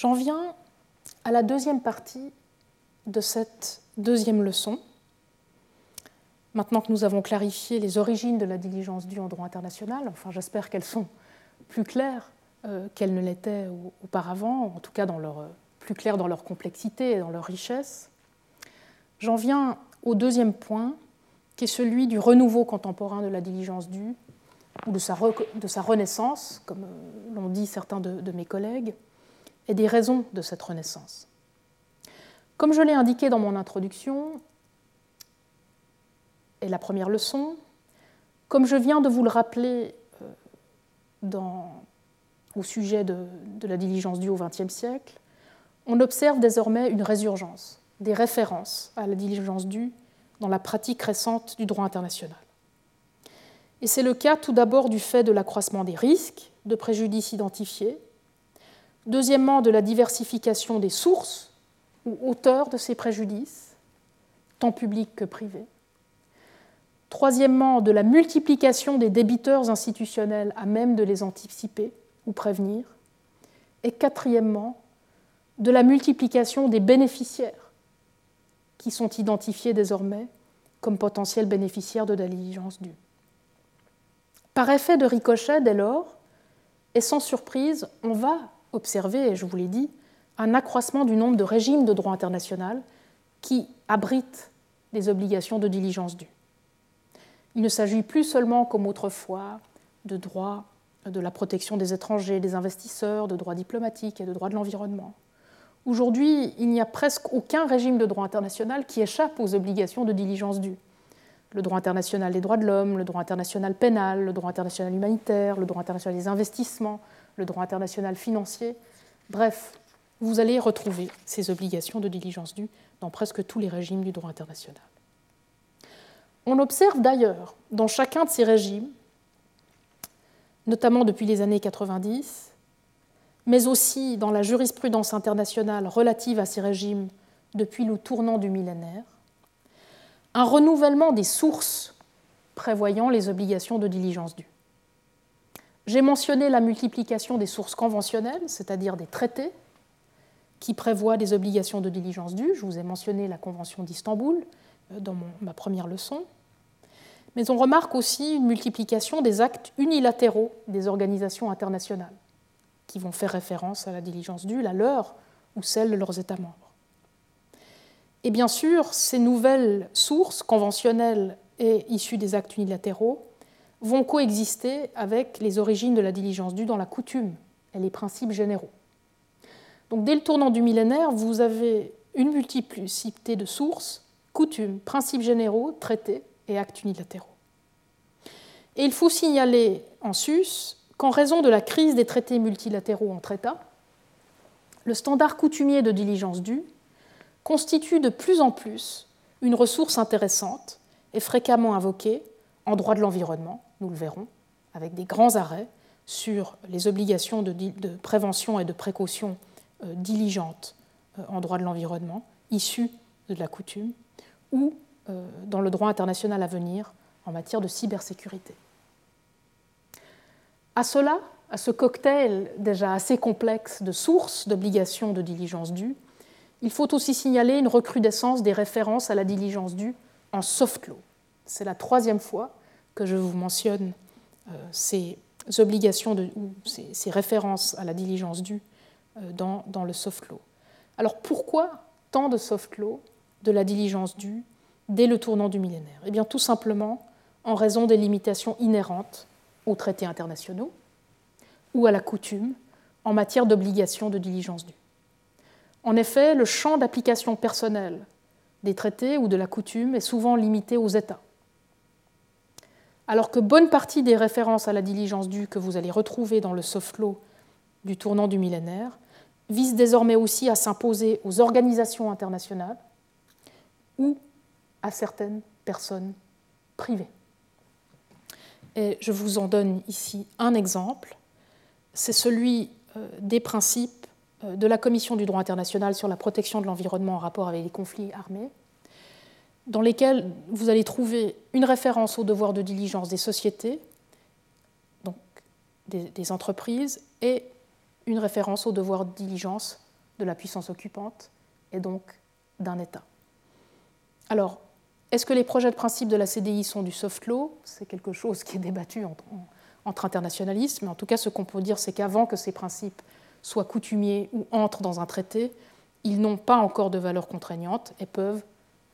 B: J'en viens à la deuxième partie de cette deuxième leçon. Maintenant que nous avons clarifié les origines de la diligence due en droit international, enfin j'espère qu'elles sont plus claires euh, qu'elles ne l'étaient auparavant, en tout cas leur, plus claires dans leur complexité et dans leur richesse, j'en viens au deuxième point, qui est celui du renouveau contemporain de la diligence due ou de sa, renaissance, comme euh, l'ont dit certains de mes collègues, et des raisons de cette renaissance. Comme je l'ai indiqué dans mon introduction, et la première leçon, comme je viens de vous le rappeler euh, au sujet de, de, la diligence due au XXe siècle, on observe désormais une résurgence, des références à la diligence due dans la pratique récente du droit international. Et c'est le cas tout d'abord du fait de l'accroissement des risques, de préjudices identifiés, deuxièmement de la diversification des sources ou auteur de ces préjudices, tant publics que privés. Troisièmement, de la multiplication des débiteurs institutionnels à même de les anticiper ou prévenir. Et quatrièmement, de la multiplication des bénéficiaires qui sont identifiés désormais comme potentiels bénéficiaires de la diligence due. Par effet de ricochet, dès lors, et sans surprise, on va observer, et je vous l'ai dit, un accroissement du nombre de régimes de droit international qui abritent des obligations de diligence due. Il ne s'agit plus seulement, comme autrefois, de droit de la protection des étrangers, des investisseurs, de droit diplomatique et de droit de l'environnement. Aujourd'hui, il n'y a presque aucun régime de droit international qui échappe aux obligations de diligence due. Le droit international des droits de l'homme, le droit international pénal, le droit international humanitaire, le droit international des investissements, le droit international financier. Bref, vous allez retrouver ces obligations de diligence due dans presque tous les régimes du droit international. On observe d'ailleurs dans chacun de ces régimes, notamment depuis les années 90, mais aussi dans la jurisprudence internationale relative à ces régimes depuis le tournant du millénaire, un renouvellement des sources prévoyant les obligations de diligence due. J'ai mentionné la multiplication des sources conventionnelles, c'est-à-dire des traités, qui prévoit des obligations de diligence due. Je vous ai mentionné la Convention d'Istanbul euh, dans ma première leçon. Mais on remarque aussi une multiplication des actes unilatéraux des organisations internationales, qui vont faire référence à la diligence due, la leur ou celle de leurs États membres. Et bien sûr, ces nouvelles sources conventionnelles et issues des actes unilatéraux vont coexister avec les origines de la diligence due dans la coutume et les principes généraux. Donc dès le tournant du millénaire, vous avez une multiplicité de sources, coutumes, principes généraux, traités et actes unilatéraux. Et il faut signaler en sus qu'en raison de la crise des traités multilatéraux entre États, le standard coutumier de diligence due constitue de plus en plus une ressource intéressante et fréquemment invoquée en droit de l'environnement, nous le verrons, avec des grands arrêts sur les obligations de, prévention et de précaution euh, diligente euh, en droit de l'environnement, issue de la coutume, ou euh, dans le droit international à venir en matière de cybersécurité. À cela, à ce cocktail déjà assez complexe de sources d'obligations de diligence due, il faut aussi signaler une recrudescence des références à la diligence due en soft law. C'est la troisième fois que je vous mentionne ces obligations ou ces références à la diligence due euh, dans, le soft law. Alors pourquoi tant de soft law de la diligence due dès le tournant du millénaire? Eh bien tout simplement en raison des limitations inhérentes aux traités internationaux ou à la coutume en matière d'obligation de diligence due. En effet, le champ d'application personnelle des traités ou de la coutume est souvent limité aux États. Alors que bonne partie des références à la diligence due que vous allez retrouver dans le soft law du tournant du millénaire vise désormais aussi à s'imposer aux organisations internationales ou à certaines personnes privées. Et je vous en donne ici un exemple. C'est celui euh, des principes euh, de la Commission du droit international sur la protection de l'environnement en rapport avec les conflits armés, dans lesquels vous allez trouver une référence au devoir de diligence des sociétés, donc des, entreprises, et une référence au devoir de diligence de la puissance occupante et donc d'un État. Alors, est-ce que les projets de principe de la CDI sont du soft law? C'est quelque chose qui est débattu entre, internationalistes, mais en tout cas, ce qu'on peut dire, c'est qu'avant que ces principes soient coutumiers ou entrent dans un traité, ils n'ont pas encore de valeur contraignante et peuvent,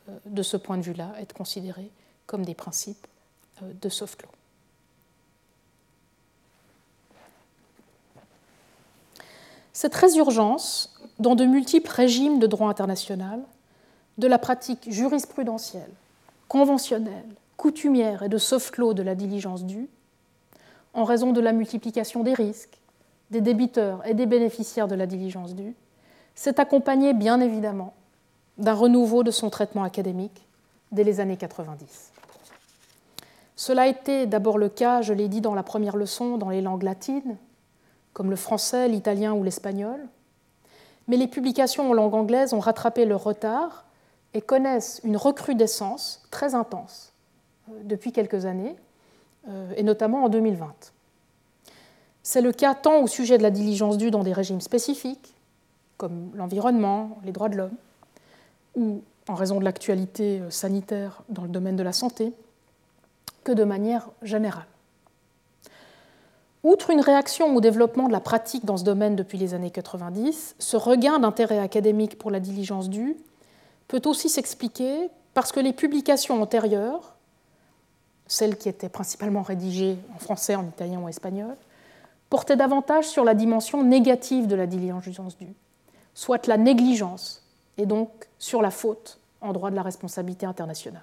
B: euh, de ce point de vue-là, être considérés comme des principes euh, de soft law. Cette résurgence, dans de multiples régimes de droit international, de la pratique jurisprudentielle, conventionnelle, coutumière et de soft law de la diligence due, en raison de la multiplication des risques, des débiteurs et des bénéficiaires de la diligence due, s'est accompagnée bien évidemment d'un renouveau de son traitement académique dès les années 90. Cela a été d'abord le cas, je l'ai dit dans la première leçon, dans les langues latines, comme le français, l'italien ou l'espagnol, mais les publications en langue anglaise ont rattrapé leur retard et connaissent une recrudescence très intense euh, depuis quelques années, euh, et notamment en 2020. C'est le cas tant au sujet de la diligence due dans des régimes spécifiques, comme l'environnement, les droits de l'homme, ou en raison de l'actualité euh, sanitaire dans le domaine de la santé, que de manière générale. Outre une réaction au développement de la pratique dans ce domaine depuis les années 90, ce regain d'intérêt académique pour la diligence due peut aussi s'expliquer parce que les publications antérieures, celles qui étaient principalement rédigées en français, en italien ou en espagnol, portaient davantage sur la dimension négative de la diligence due, soit la négligence, et donc sur la faute en droit de la responsabilité internationale.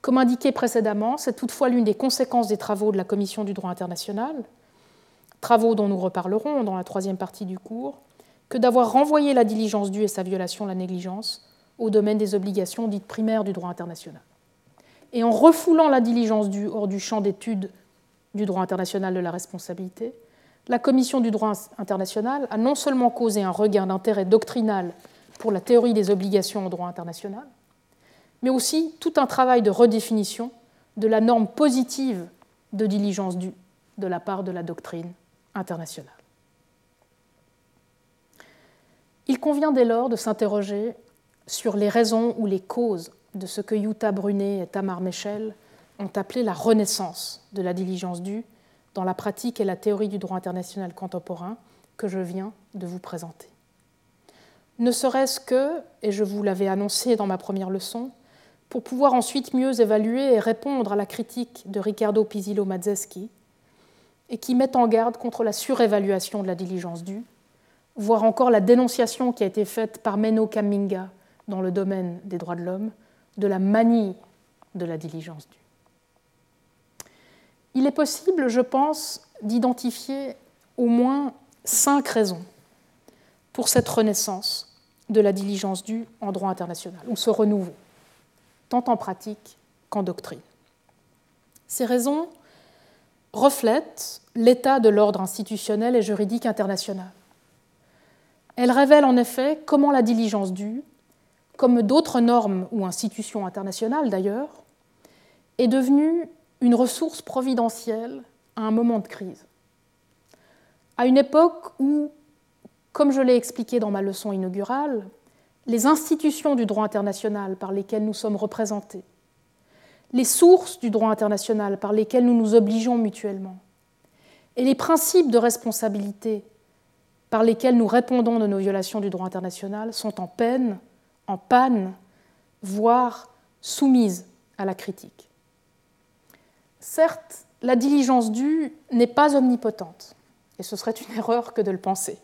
B: Comme indiqué précédemment, c'est toutefois l'une des conséquences des travaux de la Commission du droit international, travaux dont nous reparlerons dans la troisième partie du cours, que d'avoir renvoyé la diligence due et sa violation, la négligence, au domaine des obligations dites primaires du droit international. Et en refoulant la diligence due hors du champ d'étude du droit international de la responsabilité, la Commission du droit international a non seulement causé un regain d'intérêt doctrinal pour la théorie des obligations au droit international, mais aussi tout un travail de redéfinition de la norme positive de diligence due de la part de la doctrine internationale. Il convient dès lors de s'interroger sur les raisons ou les causes de ce que Jutta Brunet et Tamar Mechel ont appelé la renaissance de la diligence due dans la pratique et la théorie du droit international contemporain que je viens de vous présenter. Ne serait-ce que, et je vous l'avais annoncé dans ma première leçon, pour pouvoir ensuite mieux évaluer et répondre à la critique de Riccardo Pisillo Mazzeski, et qui met en garde contre la surévaluation de la diligence due, voire encore la dénonciation qui a été faite par Menno Kaminga dans le domaine des droits de l'homme de la manie de la diligence due. Il est possible, je pense, d'identifier au moins cinq raisons pour cette renaissance de la diligence due en droit international, ou ce renouveau tant en pratique qu'en doctrine. Ces raisons reflètent l'état de l'ordre institutionnel et juridique international. Elles révèlent en effet comment la diligence due, comme d'autres normes ou institutions internationales d'ailleurs, est devenue une ressource providentielle à un moment de crise. À une époque où, comme je l'ai expliqué dans ma leçon inaugurale, les institutions du droit international par lesquelles nous sommes représentés, les sources du droit international par lesquelles nous nous obligeons mutuellement, et les principes de responsabilité par lesquels nous répondons de nos violations du droit international sont en peine, en panne, voire soumises à la critique. Certes, la diligence due n'est pas omnipotente, et ce serait une erreur que de le penser.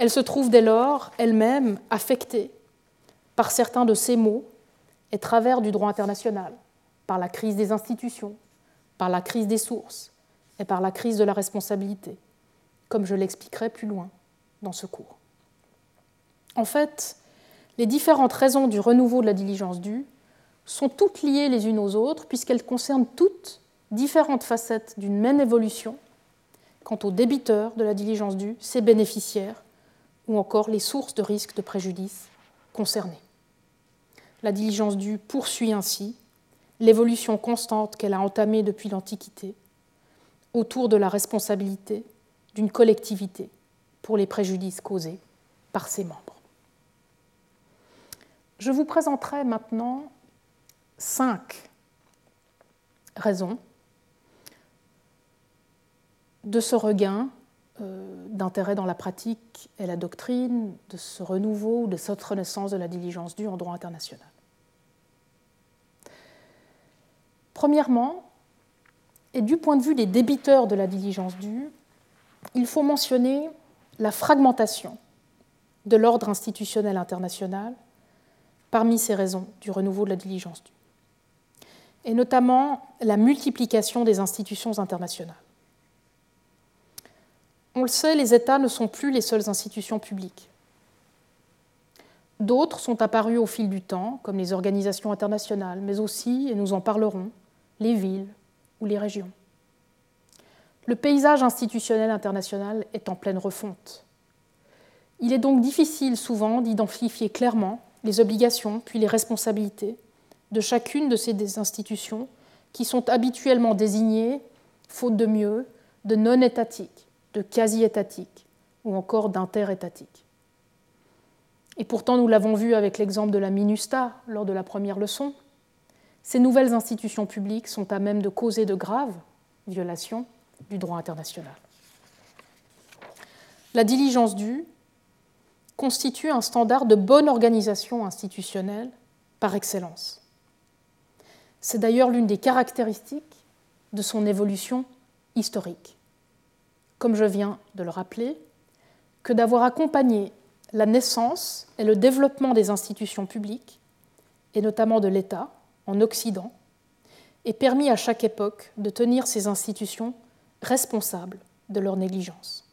B: Elle se trouve dès lors elle-même affectée par certains de ces mots et travers du droit international, par la crise des institutions, par la crise des sources et par la crise de la responsabilité, comme je l'expliquerai plus loin dans ce cours. En fait, les différentes raisons du renouveau de la diligence due sont toutes liées les unes aux autres puisqu'elles concernent toutes différentes facettes d'une même évolution quant aux débiteurs de la diligence due, ses bénéficiaires ou encore les sources de risques de préjudice concernées. La diligence due poursuit ainsi l'évolution constante qu'elle a entamée depuis l'Antiquité autour de la responsabilité d'une collectivité pour les préjudices causés par ses membres. Je vous présenterai maintenant cinq raisons de ce regain d'intérêt dans la pratique et la doctrine de ce renouveau, de cette renaissance de la diligence due en droit international. Premièrement, et du point de vue des débiteurs de la diligence due, il faut mentionner la fragmentation de l'ordre institutionnel international parmi ces raisons du renouveau de la diligence due, et notamment la multiplication des institutions internationales. On le sait, les États ne sont plus les seules institutions publiques. D'autres sont apparus au fil du temps, comme les organisations internationales, mais aussi, et nous en parlerons, les villes ou les régions. Le paysage institutionnel international est en pleine refonte. Il est donc difficile souvent d'identifier clairement les obligations puis les responsabilités de chacune de ces institutions qui sont habituellement désignées, faute de mieux, de non-étatiques, de quasi-étatiques ou encore d'inter-étatiques. Et pourtant, nous l'avons vu avec l'exemple de la MINUSTA lors de la première leçon, ces nouvelles institutions publiques sont à même de causer de graves violations du droit international. La diligence due constitue un standard de bonne organisation institutionnelle par excellence. C'est d'ailleurs l'une des caractéristiques de son évolution historique. Comme je viens de le rappeler, que d'avoir accompagné la naissance et le développement des institutions publiques, et notamment de l'État, en Occident, et permis à chaque époque de tenir ces institutions responsables de leur négligence.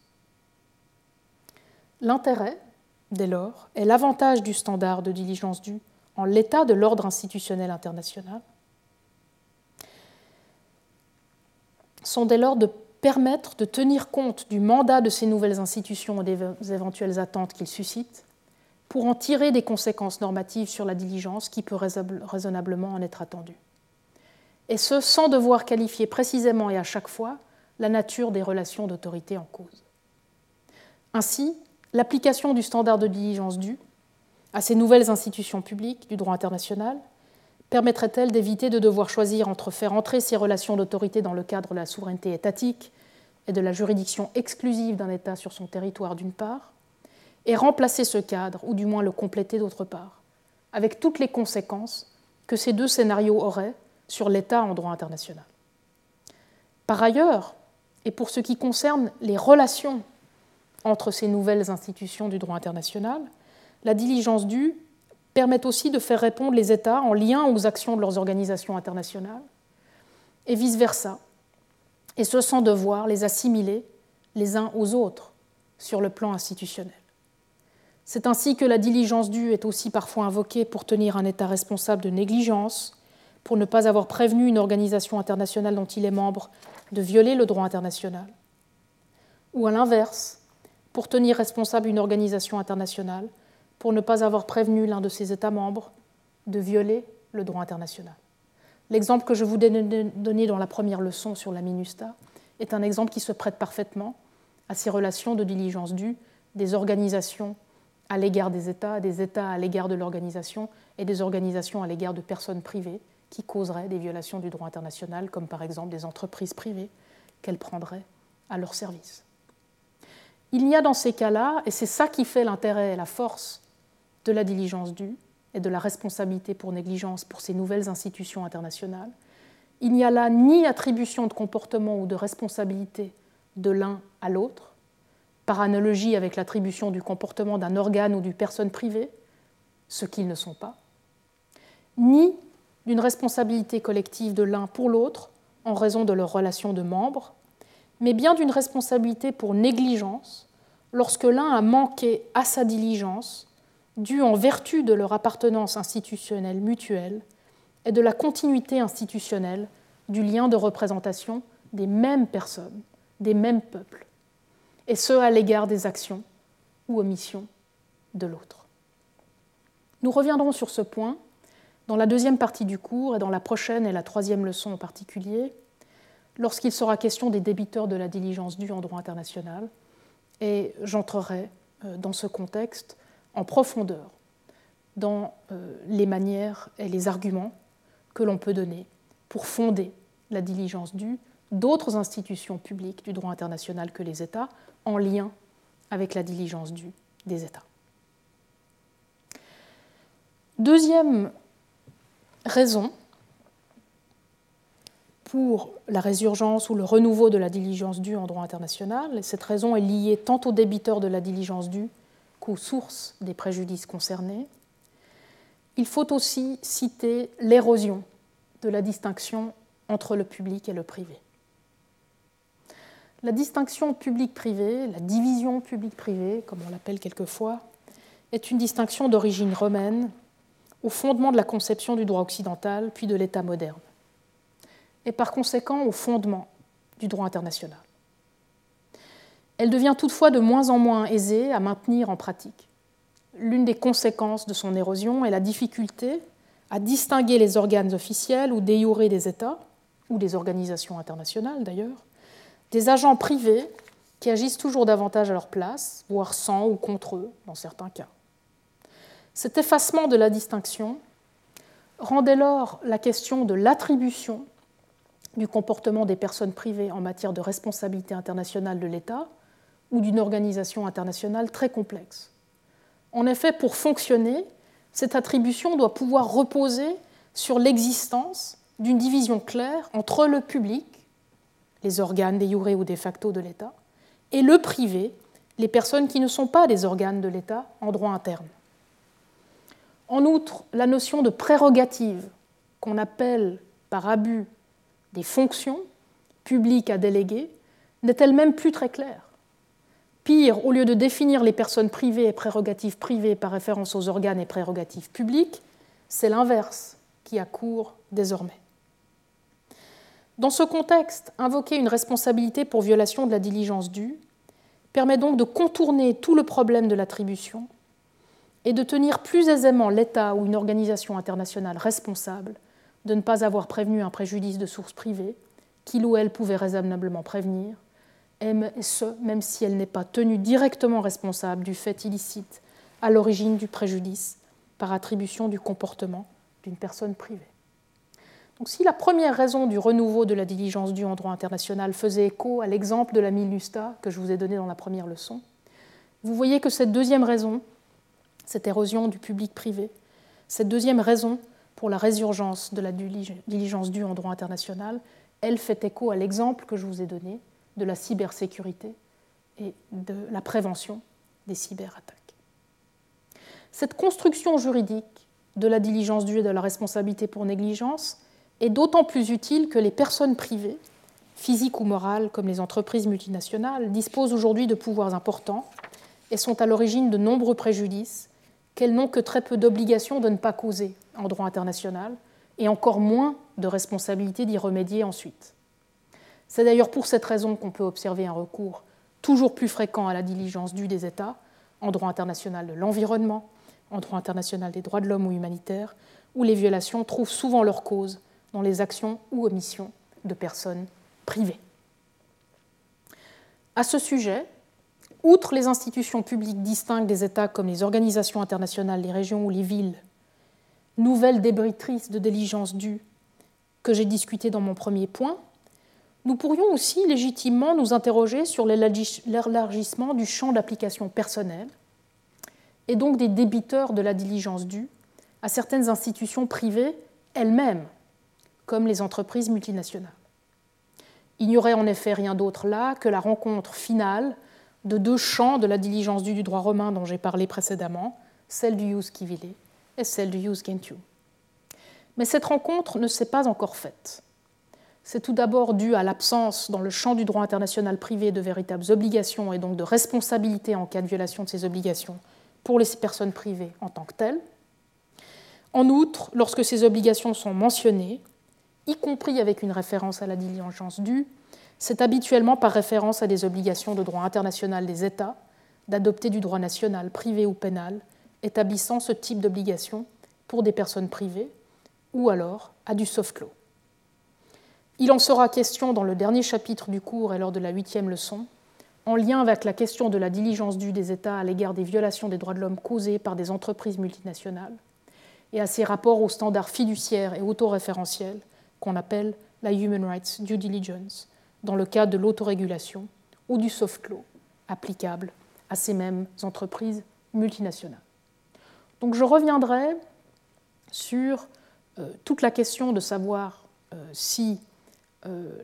B: L'intérêt, dès lors, est l'avantage du standard de diligence due en l'état de l'ordre institutionnel international, sont dès lors de permettre de tenir compte du mandat de ces nouvelles institutions et des éventuelles attentes qu'ils suscitent, pour en tirer des conséquences normatives sur la diligence qui peut raisonnablement en être attendue. Et ce, sans devoir qualifier précisément et à chaque fois la nature des relations d'autorité en cause. Ainsi, l'application du standard de diligence due à ces nouvelles institutions publiques du droit international permettrait-elle d'éviter de devoir choisir entre faire entrer ces relations d'autorité dans le cadre de la souveraineté étatique et de la juridiction exclusive d'un État sur son territoire d'une part, et remplacer ce cadre, ou du moins le compléter d'autre part, avec toutes les conséquences que ces deux scénarios auraient sur l'État en droit international. Par ailleurs, et pour ce qui concerne les relations entre ces nouvelles institutions du droit international, la diligence due permet aussi de faire répondre les États en lien aux actions de leurs organisations internationales, et vice-versa, et ce sans devoir les assimiler les uns aux autres sur le plan institutionnel. C'est ainsi que la diligence due est aussi parfois invoquée pour tenir un État responsable de négligence, pour ne pas avoir prévenu une organisation internationale dont il est membre de violer le droit international, ou à l'inverse, pour tenir responsable une organisation internationale pour ne pas avoir prévenu l'un de ses États membres de violer le droit international. L'exemple que je vous ai donné dans la première leçon sur la MINUSTA est un exemple qui se prête parfaitement à ces relations de diligence due des organisations à l'égard des États, des États à l'égard de l'organisation et des organisations à l'égard de personnes privées qui causeraient des violations du droit international, comme par exemple des entreprises privées qu'elles prendraient à leur service. Il y a dans ces cas-là, et c'est ça qui fait l'intérêt et la force de la diligence due et de la responsabilité pour négligence pour ces nouvelles institutions internationales, il n'y a là ni attribution de comportement ou de responsabilité de l'un à l'autre, par analogie avec l'attribution du comportement d'un organe ou d'une personne privée, ce qu'ils ne sont pas, ni d'une responsabilité collective de l'un pour l'autre en raison de leur relation de membres, mais bien d'une responsabilité pour négligence lorsque l'un a manqué à sa diligence due en vertu de leur appartenance institutionnelle mutuelle et de la continuité institutionnelle du lien de représentation des mêmes personnes, des mêmes peuples, et ce à l'égard des actions ou omissions de l'autre. Nous reviendrons sur ce point dans la deuxième partie du cours et dans la prochaine et la troisième leçon en particulier, lorsqu'il sera question des débiteurs de la diligence due en droit international, et j'entrerai euh, dans ce contexte en profondeur dans euh, les manières et les arguments que l'on peut donner pour fonder la diligence due d'autres institutions publiques du droit international que les États en lien avec la diligence due des États. Deuxième raison pour la résurgence ou le renouveau de la diligence due en droit international. Et cette raison est liée tant aux débiteurs de la diligence due qu'aux sources des préjudices concernés. Il faut aussi citer l'érosion de la distinction entre le public et le privé. La distinction public-privé, la division public-privé, comme on l'appelle quelquefois, est une distinction d'origine romaine au fondement de la conception du droit occidental puis de l'État moderne, et par conséquent au fondement du droit international. Elle devient toutefois de moins en moins aisée à maintenir en pratique. L'une des conséquences de son érosion est la difficulté à distinguer les organes officiels ou déjurés des États, ou des organisations internationales d'ailleurs, des agents privés qui agissent toujours davantage à leur place, voire sans ou contre eux dans certains cas. Cet effacement de la distinction rend dès lors la question de l'attribution du comportement des personnes privées en matière de responsabilité internationale de l'État ou d'une organisation internationale très complexe. En effet, pour fonctionner, cette attribution doit pouvoir reposer sur l'existence d'une division claire entre le public, les organes des ou de facto de l'État, et le privé, les personnes qui ne sont pas des organes de l'État en droit interne. En outre, la notion de prérogative, qu'on appelle par abus des fonctions publiques à déléguer, n'est elle-même plus très claire. Pire, au lieu de définir les personnes privées et prérogatives privées par référence aux organes et prérogatives publiques, c'est l'inverse qui accourt désormais. Dans ce contexte, invoquer une responsabilité pour violation de la diligence due permet donc de contourner tout le problème de l'attribution et de tenir plus aisément l'État ou une organisation internationale responsable de ne pas avoir prévenu un préjudice de source privée qu'il ou elle pouvait raisonnablement prévenir même si elle n'est pas tenue directement responsable du fait illicite à l'origine du préjudice par attribution du comportement d'une personne privée. Donc, si la première raison du renouveau de la diligence due en droit international faisait écho à l'exemple de la MILUSTA que je vous ai donné dans la première leçon, vous voyez que cette deuxième raison, cette érosion du public-privé, cette deuxième raison pour la résurgence de la diligence due en droit international, elle fait écho à l'exemple que je vous ai donné de la cybersécurité et de la prévention des cyberattaques. Cette construction juridique de la diligence due et de la responsabilité pour négligence est d'autant plus utile que les personnes privées, physiques ou morales comme les entreprises multinationales, disposent aujourd'hui de pouvoirs importants et sont à l'origine de nombreux préjudices qu'elles n'ont que très peu d'obligations de ne pas causer en droit international et encore moins de responsabilité d'y remédier ensuite. C'est d'ailleurs pour cette raison qu'on peut observer un recours toujours plus fréquent à la diligence due des États en droit international de l'environnement, en droit international des droits de l'homme ou humanitaire, où les violations trouvent souvent leur cause dans les actions ou omissions de personnes privées. À ce sujet, outre les institutions publiques distinctes des États comme les organisations internationales, les régions ou les villes, nouvelles débritrices de diligence due que j'ai discuté dans mon premier point, nous pourrions aussi légitimement nous interroger sur l'élargissement du champ d'application personnelle et donc des débiteurs de la diligence due à certaines institutions privées elles-mêmes, comme les entreprises multinationales. Il n'y aurait en effet rien d'autre là que la rencontre finale de deux champs de la diligence due du droit romain dont j'ai parlé précédemment, celle du jus civile et celle du jus gentium. Mais cette rencontre ne s'est pas encore faite. C'est tout d'abord dû à l'absence dans le champ du droit international privé de véritables obligations et donc de responsabilités en cas de violation de ces obligations pour les personnes privées en tant que telles. En outre, lorsque ces obligations sont mentionnées, y compris avec une référence à la diligence due, c'est habituellement par référence à des obligations de droit international des États d'adopter du droit national, privé ou pénal, établissant ce type d'obligation pour des personnes privées, ou alors à du soft law. Il en sera question dans le dernier chapitre du cours et lors de la huitième leçon, en lien avec la question de la diligence due des États à l'égard des violations des droits de l'homme causées par des entreprises multinationales et à ses rapports aux standards fiduciaires et autoréférentiels qu'on appelle la Human Rights Due Diligence dans le cadre de l'autorégulation ou du soft law applicable à ces mêmes entreprises multinationales. Donc je reviendrai sur euh, toute la question de savoir euh, si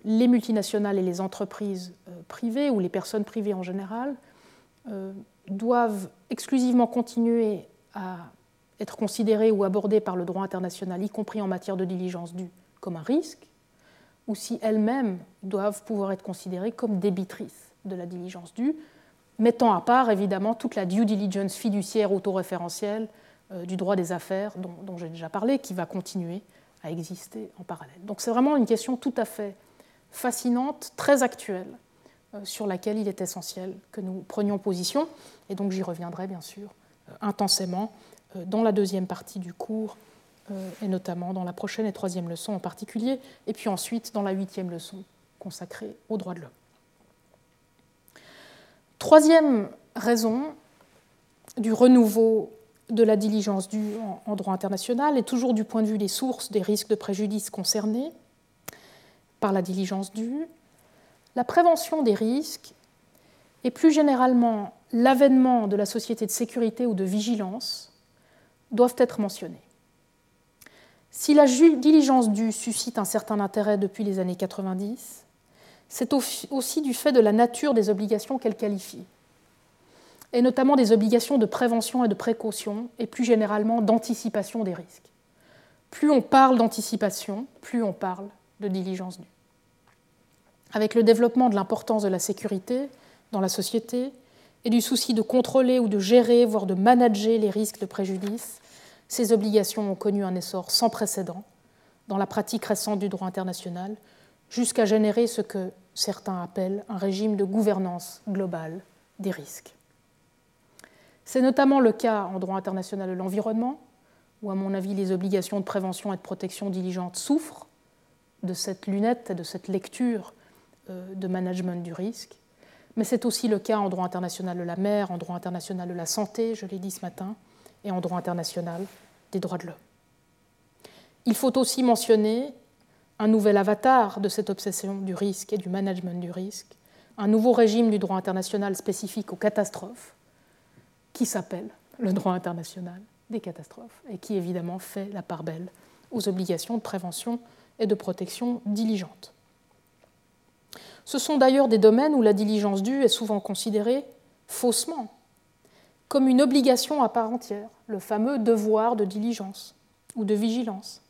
B: les multinationales et les entreprises privées, ou les personnes privées en général, doivent exclusivement continuer à être considérées ou abordées par le droit international, y compris en matière de diligence due, comme un risque, ou si elles-mêmes doivent pouvoir être considérées comme débitrices de la diligence due, mettant à part évidemment toute la due diligence fiduciaire autoréférentielle euh, du droit des affaires dont, j'ai déjà parlé, qui va continuer à exister en parallèle. Donc c'est vraiment une question tout à fait fascinante, très actuelle, euh, sur laquelle il est essentiel que nous prenions position, et donc j'y reviendrai bien sûr euh, intensément dans la deuxième partie du cours, et notamment dans la prochaine et troisième leçon en particulier, et puis ensuite dans la huitième leçon consacrée aux droits de l'homme. Troisième raison du renouveau de la diligence due en droit international, et toujours du point de vue des sources des risques de préjudice concernés par la diligence due, la prévention des risques et plus généralement l'avènement de la société de sécurité ou de vigilance doivent être mentionnés. Si la diligence due suscite un certain intérêt depuis les années 90, c'est aussi du fait de la nature des obligations qu'elle qualifie, et notamment des obligations de prévention et de précaution, et plus généralement d'anticipation des risques. Plus on parle d'anticipation, plus on parle de diligence due. Avec le développement de l'importance de la sécurité dans la société et du souci de contrôler ou de gérer, voire de manager les risques de préjudice, ces obligations ont connu un essor sans précédent dans la pratique récente du droit international, jusqu'à générer ce que certains appellent un régime de gouvernance globale des risques. C'est notamment le cas en droit international de l'environnement, où à mon avis les obligations de prévention et de protection diligente souffrent de cette lunette et de cette lecture euh, de management du risque. Mais c'est aussi le cas en droit international de la mer, en droit international de la santé, je l'ai dit ce matin, et en droit international des droits de l'homme. Il faut aussi mentionner un nouvel avatar de cette obsession du risque et du management du risque, un nouveau régime du droit international spécifique aux catastrophes, qui s'appelle le droit international des catastrophes, et qui évidemment fait la part belle aux obligations de prévention et de protection diligente. Ce sont d'ailleurs des domaines où la diligence due est souvent considérée faussement comme une obligation à part entière, le fameux devoir de diligence ou de vigilance.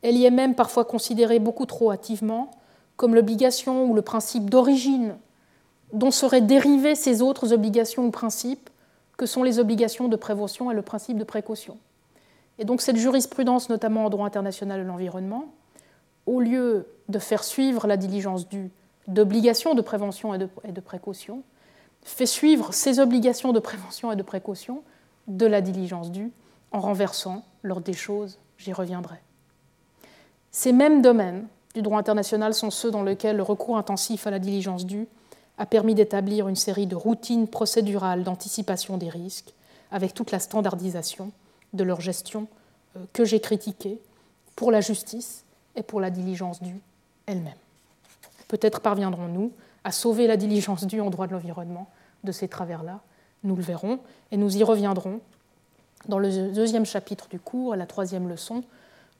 B: Elle y est même parfois considérée beaucoup trop hâtivement comme l'obligation ou le principe d'origine dont seraient dérivées ces autres obligations ou principes que sont les obligations de prévention et le principe de précaution. Et donc cette jurisprudence, notamment en droit international de l'environnement, au lieu de faire suivre la diligence due d'obligations de prévention et de, et de, précaution, fait suivre ces obligations de prévention et de précaution de la diligence due en renversant l'ordre des choses, j'y reviendrai. Ces mêmes domaines du droit international sont ceux dans lesquels le recours intensif à la diligence due a permis d'établir une série de routines procédurales d'anticipation des risques, avec toute la standardisation de leur gestion euh, que j'ai critiquée pour la justice et pour la diligence due elle-même. Peut-être parviendrons-nous à sauver la diligence due en droit de l'environnement de ces travers-là, nous le verrons, et nous y reviendrons dans le deuxième chapitre du cours, la troisième leçon,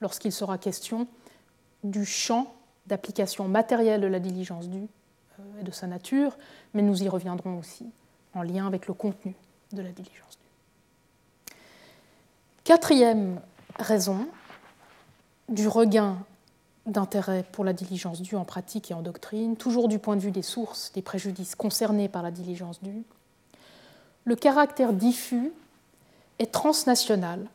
B: lorsqu'il sera question du champ d'application matérielle de la diligence due et de sa nature, mais nous y reviendrons aussi en lien avec le contenu de la diligence due. Quatrième raison du regain d'intérêt pour la diligence due en pratique et en doctrine, toujours du point de vue des sources des préjudices concernés par la diligence due, le caractère diffus et transnational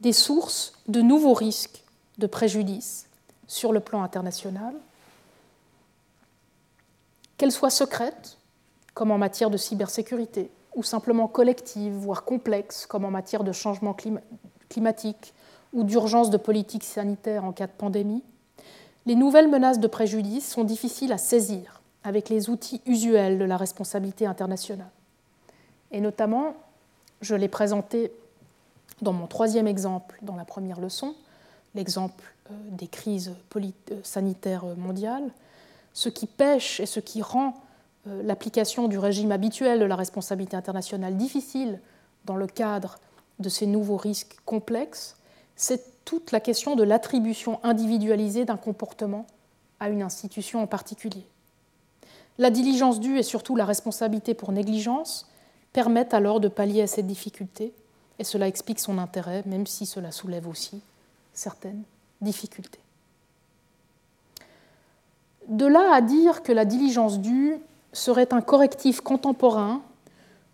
B: des sources de nouveaux risques de préjudice sur le plan international, qu'elles soient secrètes, comme en matière de cybersécurité, ou simplement collectives, voire complexes, comme en matière de changement climatique ou d'urgence de politique sanitaire en cas de pandémie, les nouvelles menaces de préjudice sont difficiles à saisir avec les outils usuels de la responsabilité internationale. Et notamment, je l'ai présenté dans mon troisième exemple dans la première leçon, l'exemple euh, des crises euh, sanitaires mondiales, ce qui pêche et ce qui rend euh, l'application du régime habituel de la responsabilité internationale difficile dans le cadre de ces nouveaux risques complexes, c'est toute la question de l'attribution individualisée d'un comportement à une institution en particulier. La diligence due et surtout la responsabilité pour négligence permettent alors de pallier à cette difficulté, et cela explique son intérêt, même si cela soulève aussi certaines difficultés. De là à dire que la diligence due serait un correctif contemporain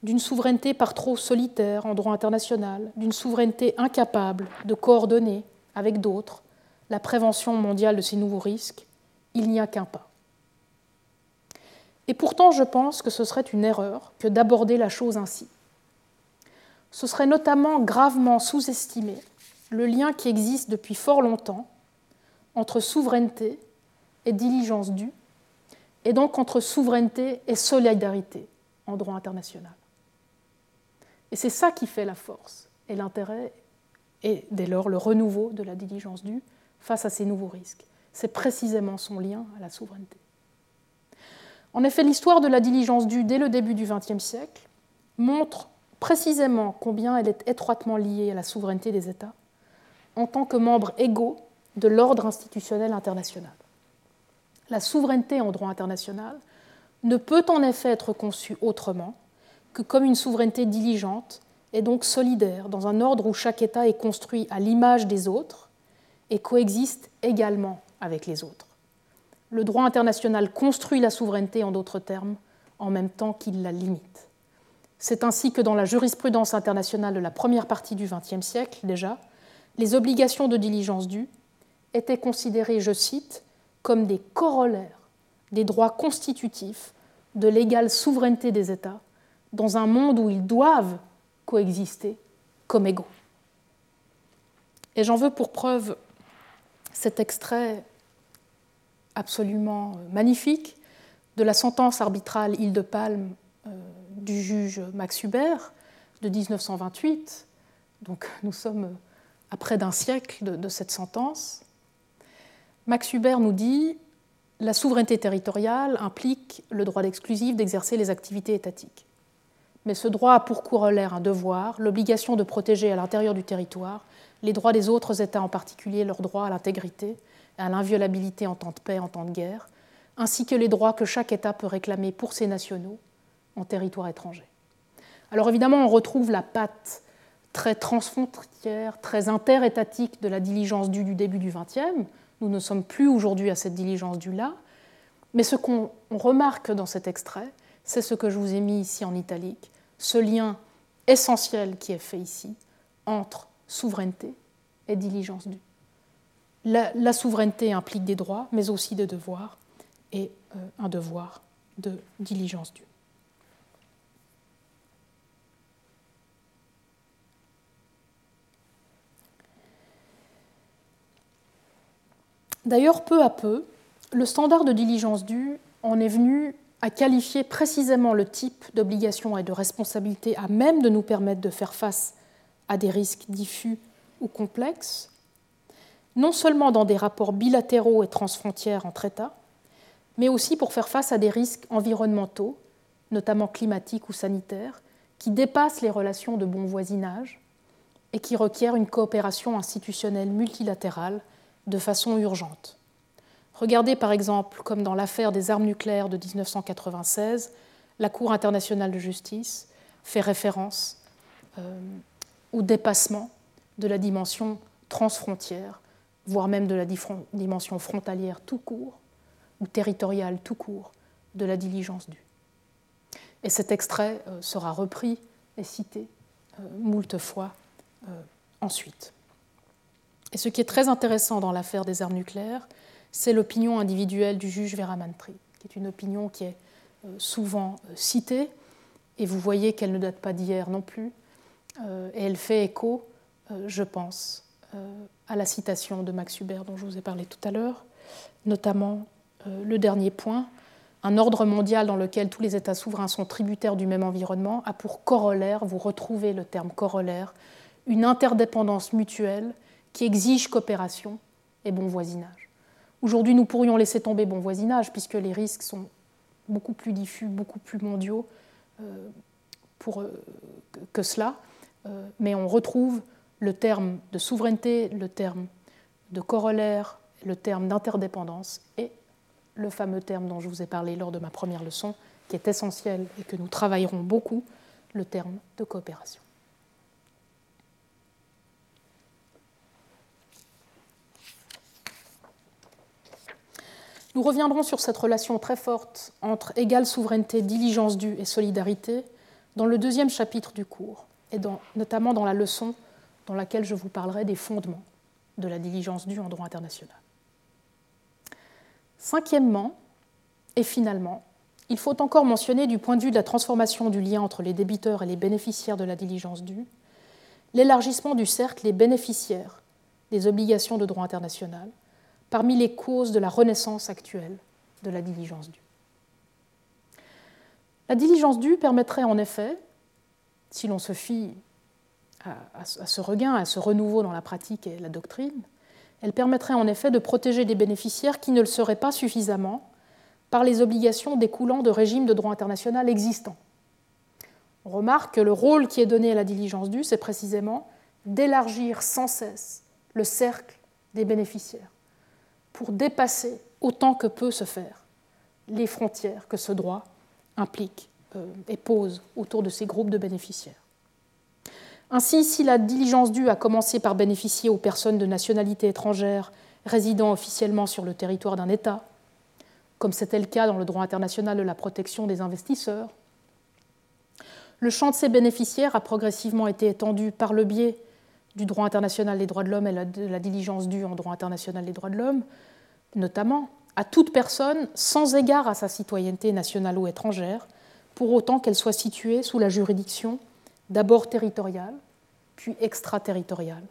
B: d'une souveraineté par trop solitaire en droit international, d'une souveraineté incapable de coordonner avec d'autres la prévention mondiale de ces nouveaux risques, il n'y a qu'un pas. Et pourtant, je pense que ce serait une erreur que d'aborder la chose ainsi. Ce serait notamment gravement sous-estimer le lien qui existe depuis fort longtemps entre souveraineté et diligence due, et donc entre souveraineté et solidarité en droit international. Et c'est ça qui fait la force et l'intérêt, et dès lors le renouveau de la diligence due face à ces nouveaux risques. C'est précisément son lien à la souveraineté. En effet, l'histoire de la diligence due dès le début du XXe siècle montre précisément combien elle est étroitement liée à la souveraineté des États en tant que membres égaux de l'ordre institutionnel international. La souveraineté en droit international ne peut en effet être conçue autrement que comme une souveraineté diligente et donc solidaire dans un ordre où chaque État est construit à l'image des autres et coexiste également avec les autres. Le droit international construit la souveraineté, en d'autres termes, en même temps qu'il la limite. C'est ainsi que dans la jurisprudence internationale de la première partie du XXe siècle déjà, les obligations de diligence due étaient considérées, je cite, comme des corollaires des droits constitutifs de l'égale souveraineté des États dans un monde où ils doivent coexister comme égaux. Et j'en veux pour preuve cet extrait absolument euh, magnifique de la sentence arbitrale Île de Palme euh, du juge Max Hubert de 1928. Donc nous sommes à près d'un siècle de, cette sentence. Max Hubert nous dit la souveraineté territoriale implique le droit exclusif d'exercer les activités étatiques. Mais ce droit a pour corollaire un devoir, l'obligation de protéger à l'intérieur du territoire les droits des autres États, en particulier leur droit à l'intégrité, à l'inviolabilité en temps de paix, en temps de guerre, ainsi que les droits que chaque État peut réclamer pour ses nationaux en territoire étranger. Alors évidemment, on retrouve la patte très transfrontière, très interétatique de la diligence due du début du XXe. Nous ne sommes plus aujourd'hui à cette diligence due-là. Mais ce qu'on remarque dans cet extrait, c'est ce que je vous ai mis ici en italique, ce lien essentiel qui est fait ici entre souveraineté et diligence due la, souveraineté implique des droits, mais aussi des devoirs, et euh, un devoir de diligence due. D'ailleurs, peu à peu, le standard de diligence due en est venu à qualifier précisément le type d'obligation et de responsabilité à même de nous permettre de faire face à des risques diffus ou complexes, non seulement dans des rapports bilatéraux et transfrontières entre États, mais aussi pour faire face à des risques environnementaux, notamment climatiques ou sanitaires, qui dépassent les relations de bon voisinage et qui requièrent une coopération institutionnelle multilatérale de façon urgente. Regardez par exemple, comme dans l'affaire des armes nucléaires de 1996, la Cour internationale de justice fait référence euh, au dépassement de la dimension transfrontière voire même de la dimension frontalière tout court, ou territoriale tout court, de la diligence due. Et cet extrait euh, sera repris et cité euh, moult fois ensuite. Et ce qui est très intéressant dans l'affaire des armes nucléaires, c'est l'opinion individuelle du juge Vera Mantri, qui est une opinion qui est souvent citée, et vous voyez qu'elle ne date pas d'hier non plus, et elle fait écho, je pense, à la citation de Max Hubert dont je vous ai parlé tout à l'heure, notamment euh, le dernier point, un ordre mondial dans lequel tous les États souverains sont tributaires du même environnement a pour corollaire, vous retrouvez le terme corollaire, une interdépendance mutuelle qui exige coopération et bon voisinage. Aujourd'hui, nous pourrions laisser tomber bon voisinage puisque les risques sont beaucoup plus diffus, beaucoup plus mondiaux euh, euh, que cela, mais on retrouve le terme de souveraineté, le terme de corollaire, le terme d'interdépendance et le fameux terme dont je vous ai parlé lors de ma première leçon, qui est essentiel et que nous travaillerons beaucoup, le terme de coopération. Nous reviendrons sur cette relation très forte entre égale souveraineté, diligence due et solidarité dans le deuxième chapitre du cours, et notamment dans la leçon dans laquelle je vous parlerai des fondements de la diligence due en droit international. Cinquièmement, et finalement, il faut encore mentionner du point de vue de la transformation du lien entre les débiteurs et les bénéficiaires de la diligence due, l'élargissement du cercle des bénéficiaires des obligations de droit international, parmi les causes de la renaissance actuelle de la diligence due. La diligence due permettrait en effet, si l'on se fie à, ce regain, à ce renouveau dans la pratique et la doctrine, elle permettrait en effet de protéger des bénéficiaires qui ne le seraient pas suffisamment par les obligations découlant de régimes de droit international existants. On remarque que le rôle qui est donné à la diligence due, c'est précisément d'élargir sans cesse le cercle des bénéficiaires pour dépasser autant que peut se faire les frontières que ce droit implique euh, et pose autour de ces groupes de bénéficiaires. Ainsi, si la diligence due a commencé par bénéficier aux personnes de nationalité étrangère résidant officiellement sur le territoire d'un État, comme c'était le cas dans le droit international de la protection des investisseurs, le champ de ces bénéficiaires a progressivement été étendu par le biais du droit international des droits de l'homme et de la diligence due en droit international des droits de l'homme, notamment à toute personne sans égard à sa citoyenneté nationale ou étrangère, pour autant qu'elle soit située sous la juridiction d'abord territoriale, puis extraterritoriale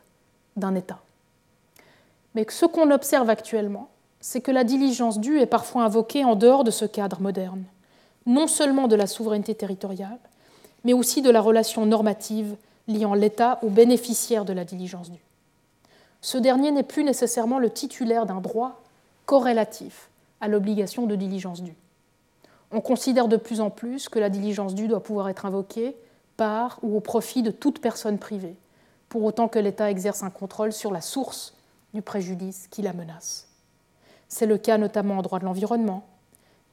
B: d'un État. Mais ce qu'on observe actuellement, c'est que la diligence due est parfois invoquée en dehors de ce cadre moderne, non seulement de la souveraineté territoriale, mais aussi de la relation normative liant l'État aux bénéficiaires de la diligence due. Ce dernier n'est plus nécessairement le titulaire d'un droit corrélatif à l'obligation de diligence due. On considère de plus en plus que la diligence due doit pouvoir être invoquée par ou au profit de toute personne privée, pour autant que l'État exerce un contrôle sur la source du préjudice qui la menace. C'est le cas notamment en droit de l'environnement,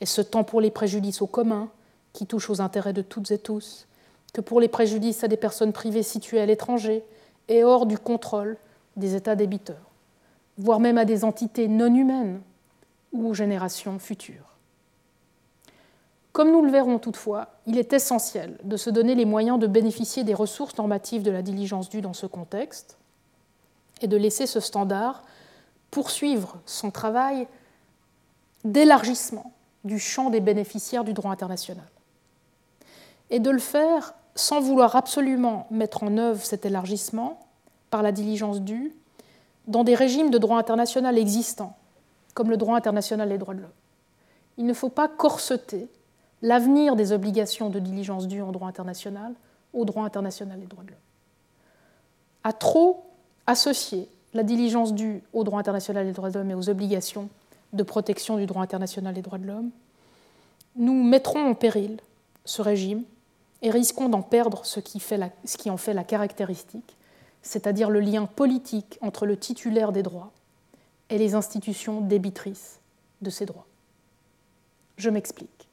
B: et ce tant pour les préjudices au commun, qui touchent aux intérêts de toutes et tous, que pour les préjudices à des personnes privées situées à l'étranger et hors du contrôle des États débiteurs, voire même à des entités non humaines ou aux générations futures. Comme nous le verrons toutefois, il est essentiel de se donner les moyens de bénéficier des ressources normatives de la diligence due dans ce contexte et de laisser ce standard poursuivre son travail d'élargissement du champ des bénéficiaires du droit international. Et de le faire sans vouloir absolument mettre en œuvre cet élargissement par la diligence due dans des régimes de droit international existants, comme le droit international des droits de l'homme. Il ne faut pas corseter l'avenir des obligations de diligence due en droit international au droit international des droits de l'homme. À trop associer la diligence due au droit international des droits de l'homme et aux obligations de protection du droit international des droits de l'homme, nous mettrons en péril ce régime et risquons d'en perdre ce qui, en fait la caractéristique, c'est-à-dire le lien politique entre le titulaire des droits et les institutions débitrices de ces droits. Je m'explique.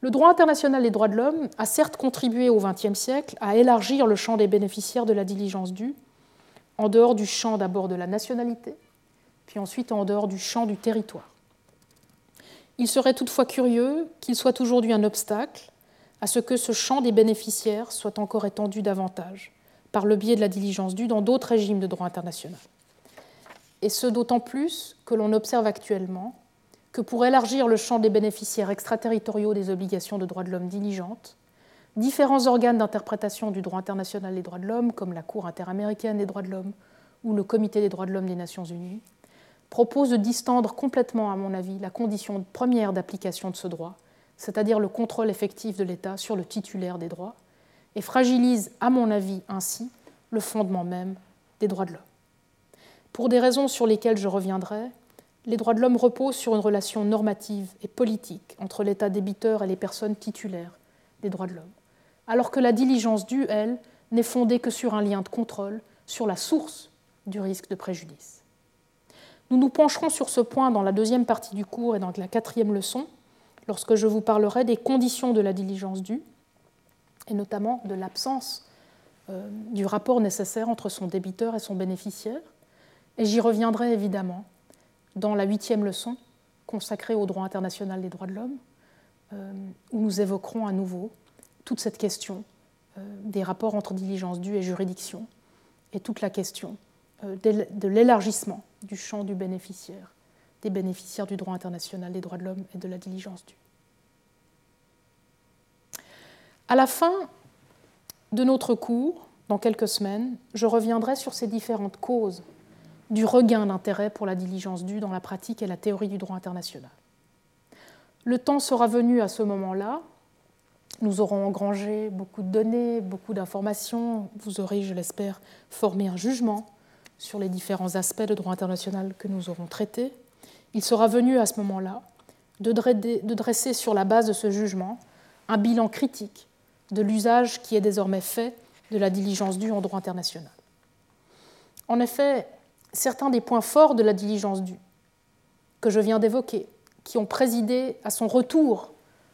B: Le droit international des droits de l'homme a certes contribué au XXe siècle à élargir le champ des bénéficiaires de la diligence due, en dehors du champ d'abord de la nationalité, puis ensuite en dehors du champ du territoire. Il serait toutefois curieux qu'il soit aujourd'hui un obstacle à ce que ce champ des bénéficiaires soit encore étendu davantage par le biais de la diligence due dans d'autres régimes de droit international. Et ce d'autant plus que l'on observe actuellement que pour élargir le champ des bénéficiaires extraterritoriaux des obligations de droits de l'homme diligentes, différents organes d'interprétation du droit international des droits de l'homme, comme la Cour interaméricaine des droits de l'homme ou le Comité des droits de l'homme des Nations unies, proposent de distendre complètement, à mon avis, la condition première d'application de ce droit c'est-à-dire le contrôle effectif de l'État sur le titulaire des droits, et fragilise, à mon avis, ainsi le fondement même des droits de l'homme. Pour des raisons sur lesquelles je reviendrai, les droits de l'homme reposent sur une relation normative et politique entre l'État débiteur et les personnes titulaires des droits de l'homme, alors que la diligence due, elle, n'est fondée que sur un lien de contrôle sur la source du risque de préjudice. Nous nous pencherons sur ce point dans la deuxième partie du cours et dans la quatrième leçon, lorsque je vous parlerai des conditions de la diligence due, et notamment de l'absence euh, du rapport nécessaire entre son débiteur et son bénéficiaire. Et j'y reviendrai évidemment dans la huitième leçon consacrée au droit international des droits de l'homme, euh, où nous évoquerons à nouveau toute cette question euh, des rapports entre diligence due et juridiction, et toute la question de l'élargissement du champ du bénéficiaire, des bénéficiaires du droit international des droits de l'homme et de la diligence due. À la fin de notre cours, dans quelques semaines, je reviendrai sur ces différentes causes du regain d'intérêt pour la diligence due dans la pratique et la théorie du droit international. Le temps sera venu à ce moment-là. Nous aurons engrangé beaucoup de données, beaucoup d'informations. Vous aurez, je l'espère, formé un jugement sur les différents aspects de droit international que nous aurons traités. Il sera venu à ce moment-là de dresser sur la base de ce jugement un bilan critique de l'usage qui est désormais fait de la diligence due en droit international. En effet, certains des points forts de la diligence due que je viens d'évoquer, qui ont présidé à son retour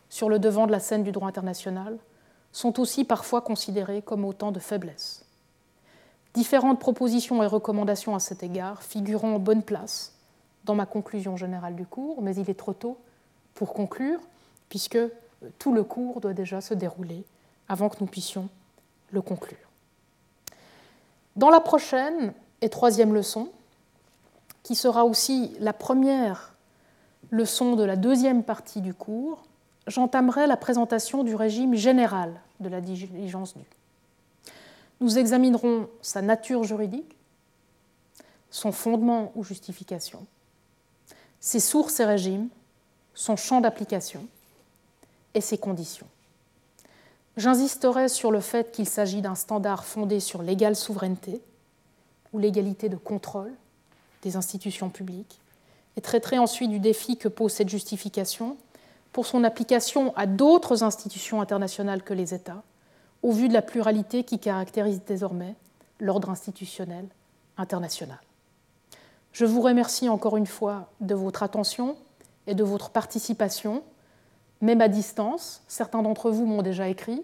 B: sur le devant de la scène du droit international, sont aussi parfois considérés comme autant de faiblesses. Différentes propositions et recommandations à cet égard figureront en bonne place dans ma conclusion générale du cours, mais il est trop tôt pour conclure, puisque tout le cours doit déjà se dérouler avant que nous puissions le conclure. Dans la prochaine et troisième leçon, qui sera aussi la première leçon de la deuxième partie du cours, j'entamerai la présentation du régime général de la diligence due. Nous examinerons sa nature juridique, son fondement ou justification, ses sources et régimes, son champ d'application et ses conditions. J'insisterai sur le fait qu'il s'agit d'un standard fondé sur l'égale souveraineté ou l'égalité de contrôle des institutions publiques et traiterai ensuite du défi que pose cette justification pour son application à d'autres institutions internationales que les États, au vu de la pluralité qui caractérise désormais l'ordre institutionnel international. Je vous remercie encore une fois de votre attention et de votre participation même à distance. Certains d'entre vous m'ont déjà écrit,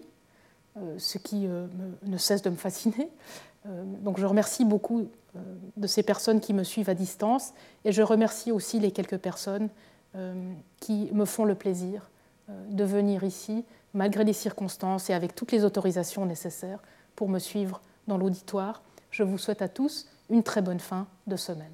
B: euh, ce qui euh, ne cesse de me fasciner. Euh, donc je remercie beaucoup de ces personnes qui me suivent à distance et je remercie aussi les quelques personnes qui me font le plaisir de venir ici, malgré les circonstances et avec toutes les autorisations nécessaires pour me suivre dans l'auditoire. Je vous souhaite à tous une très bonne fin de semaine.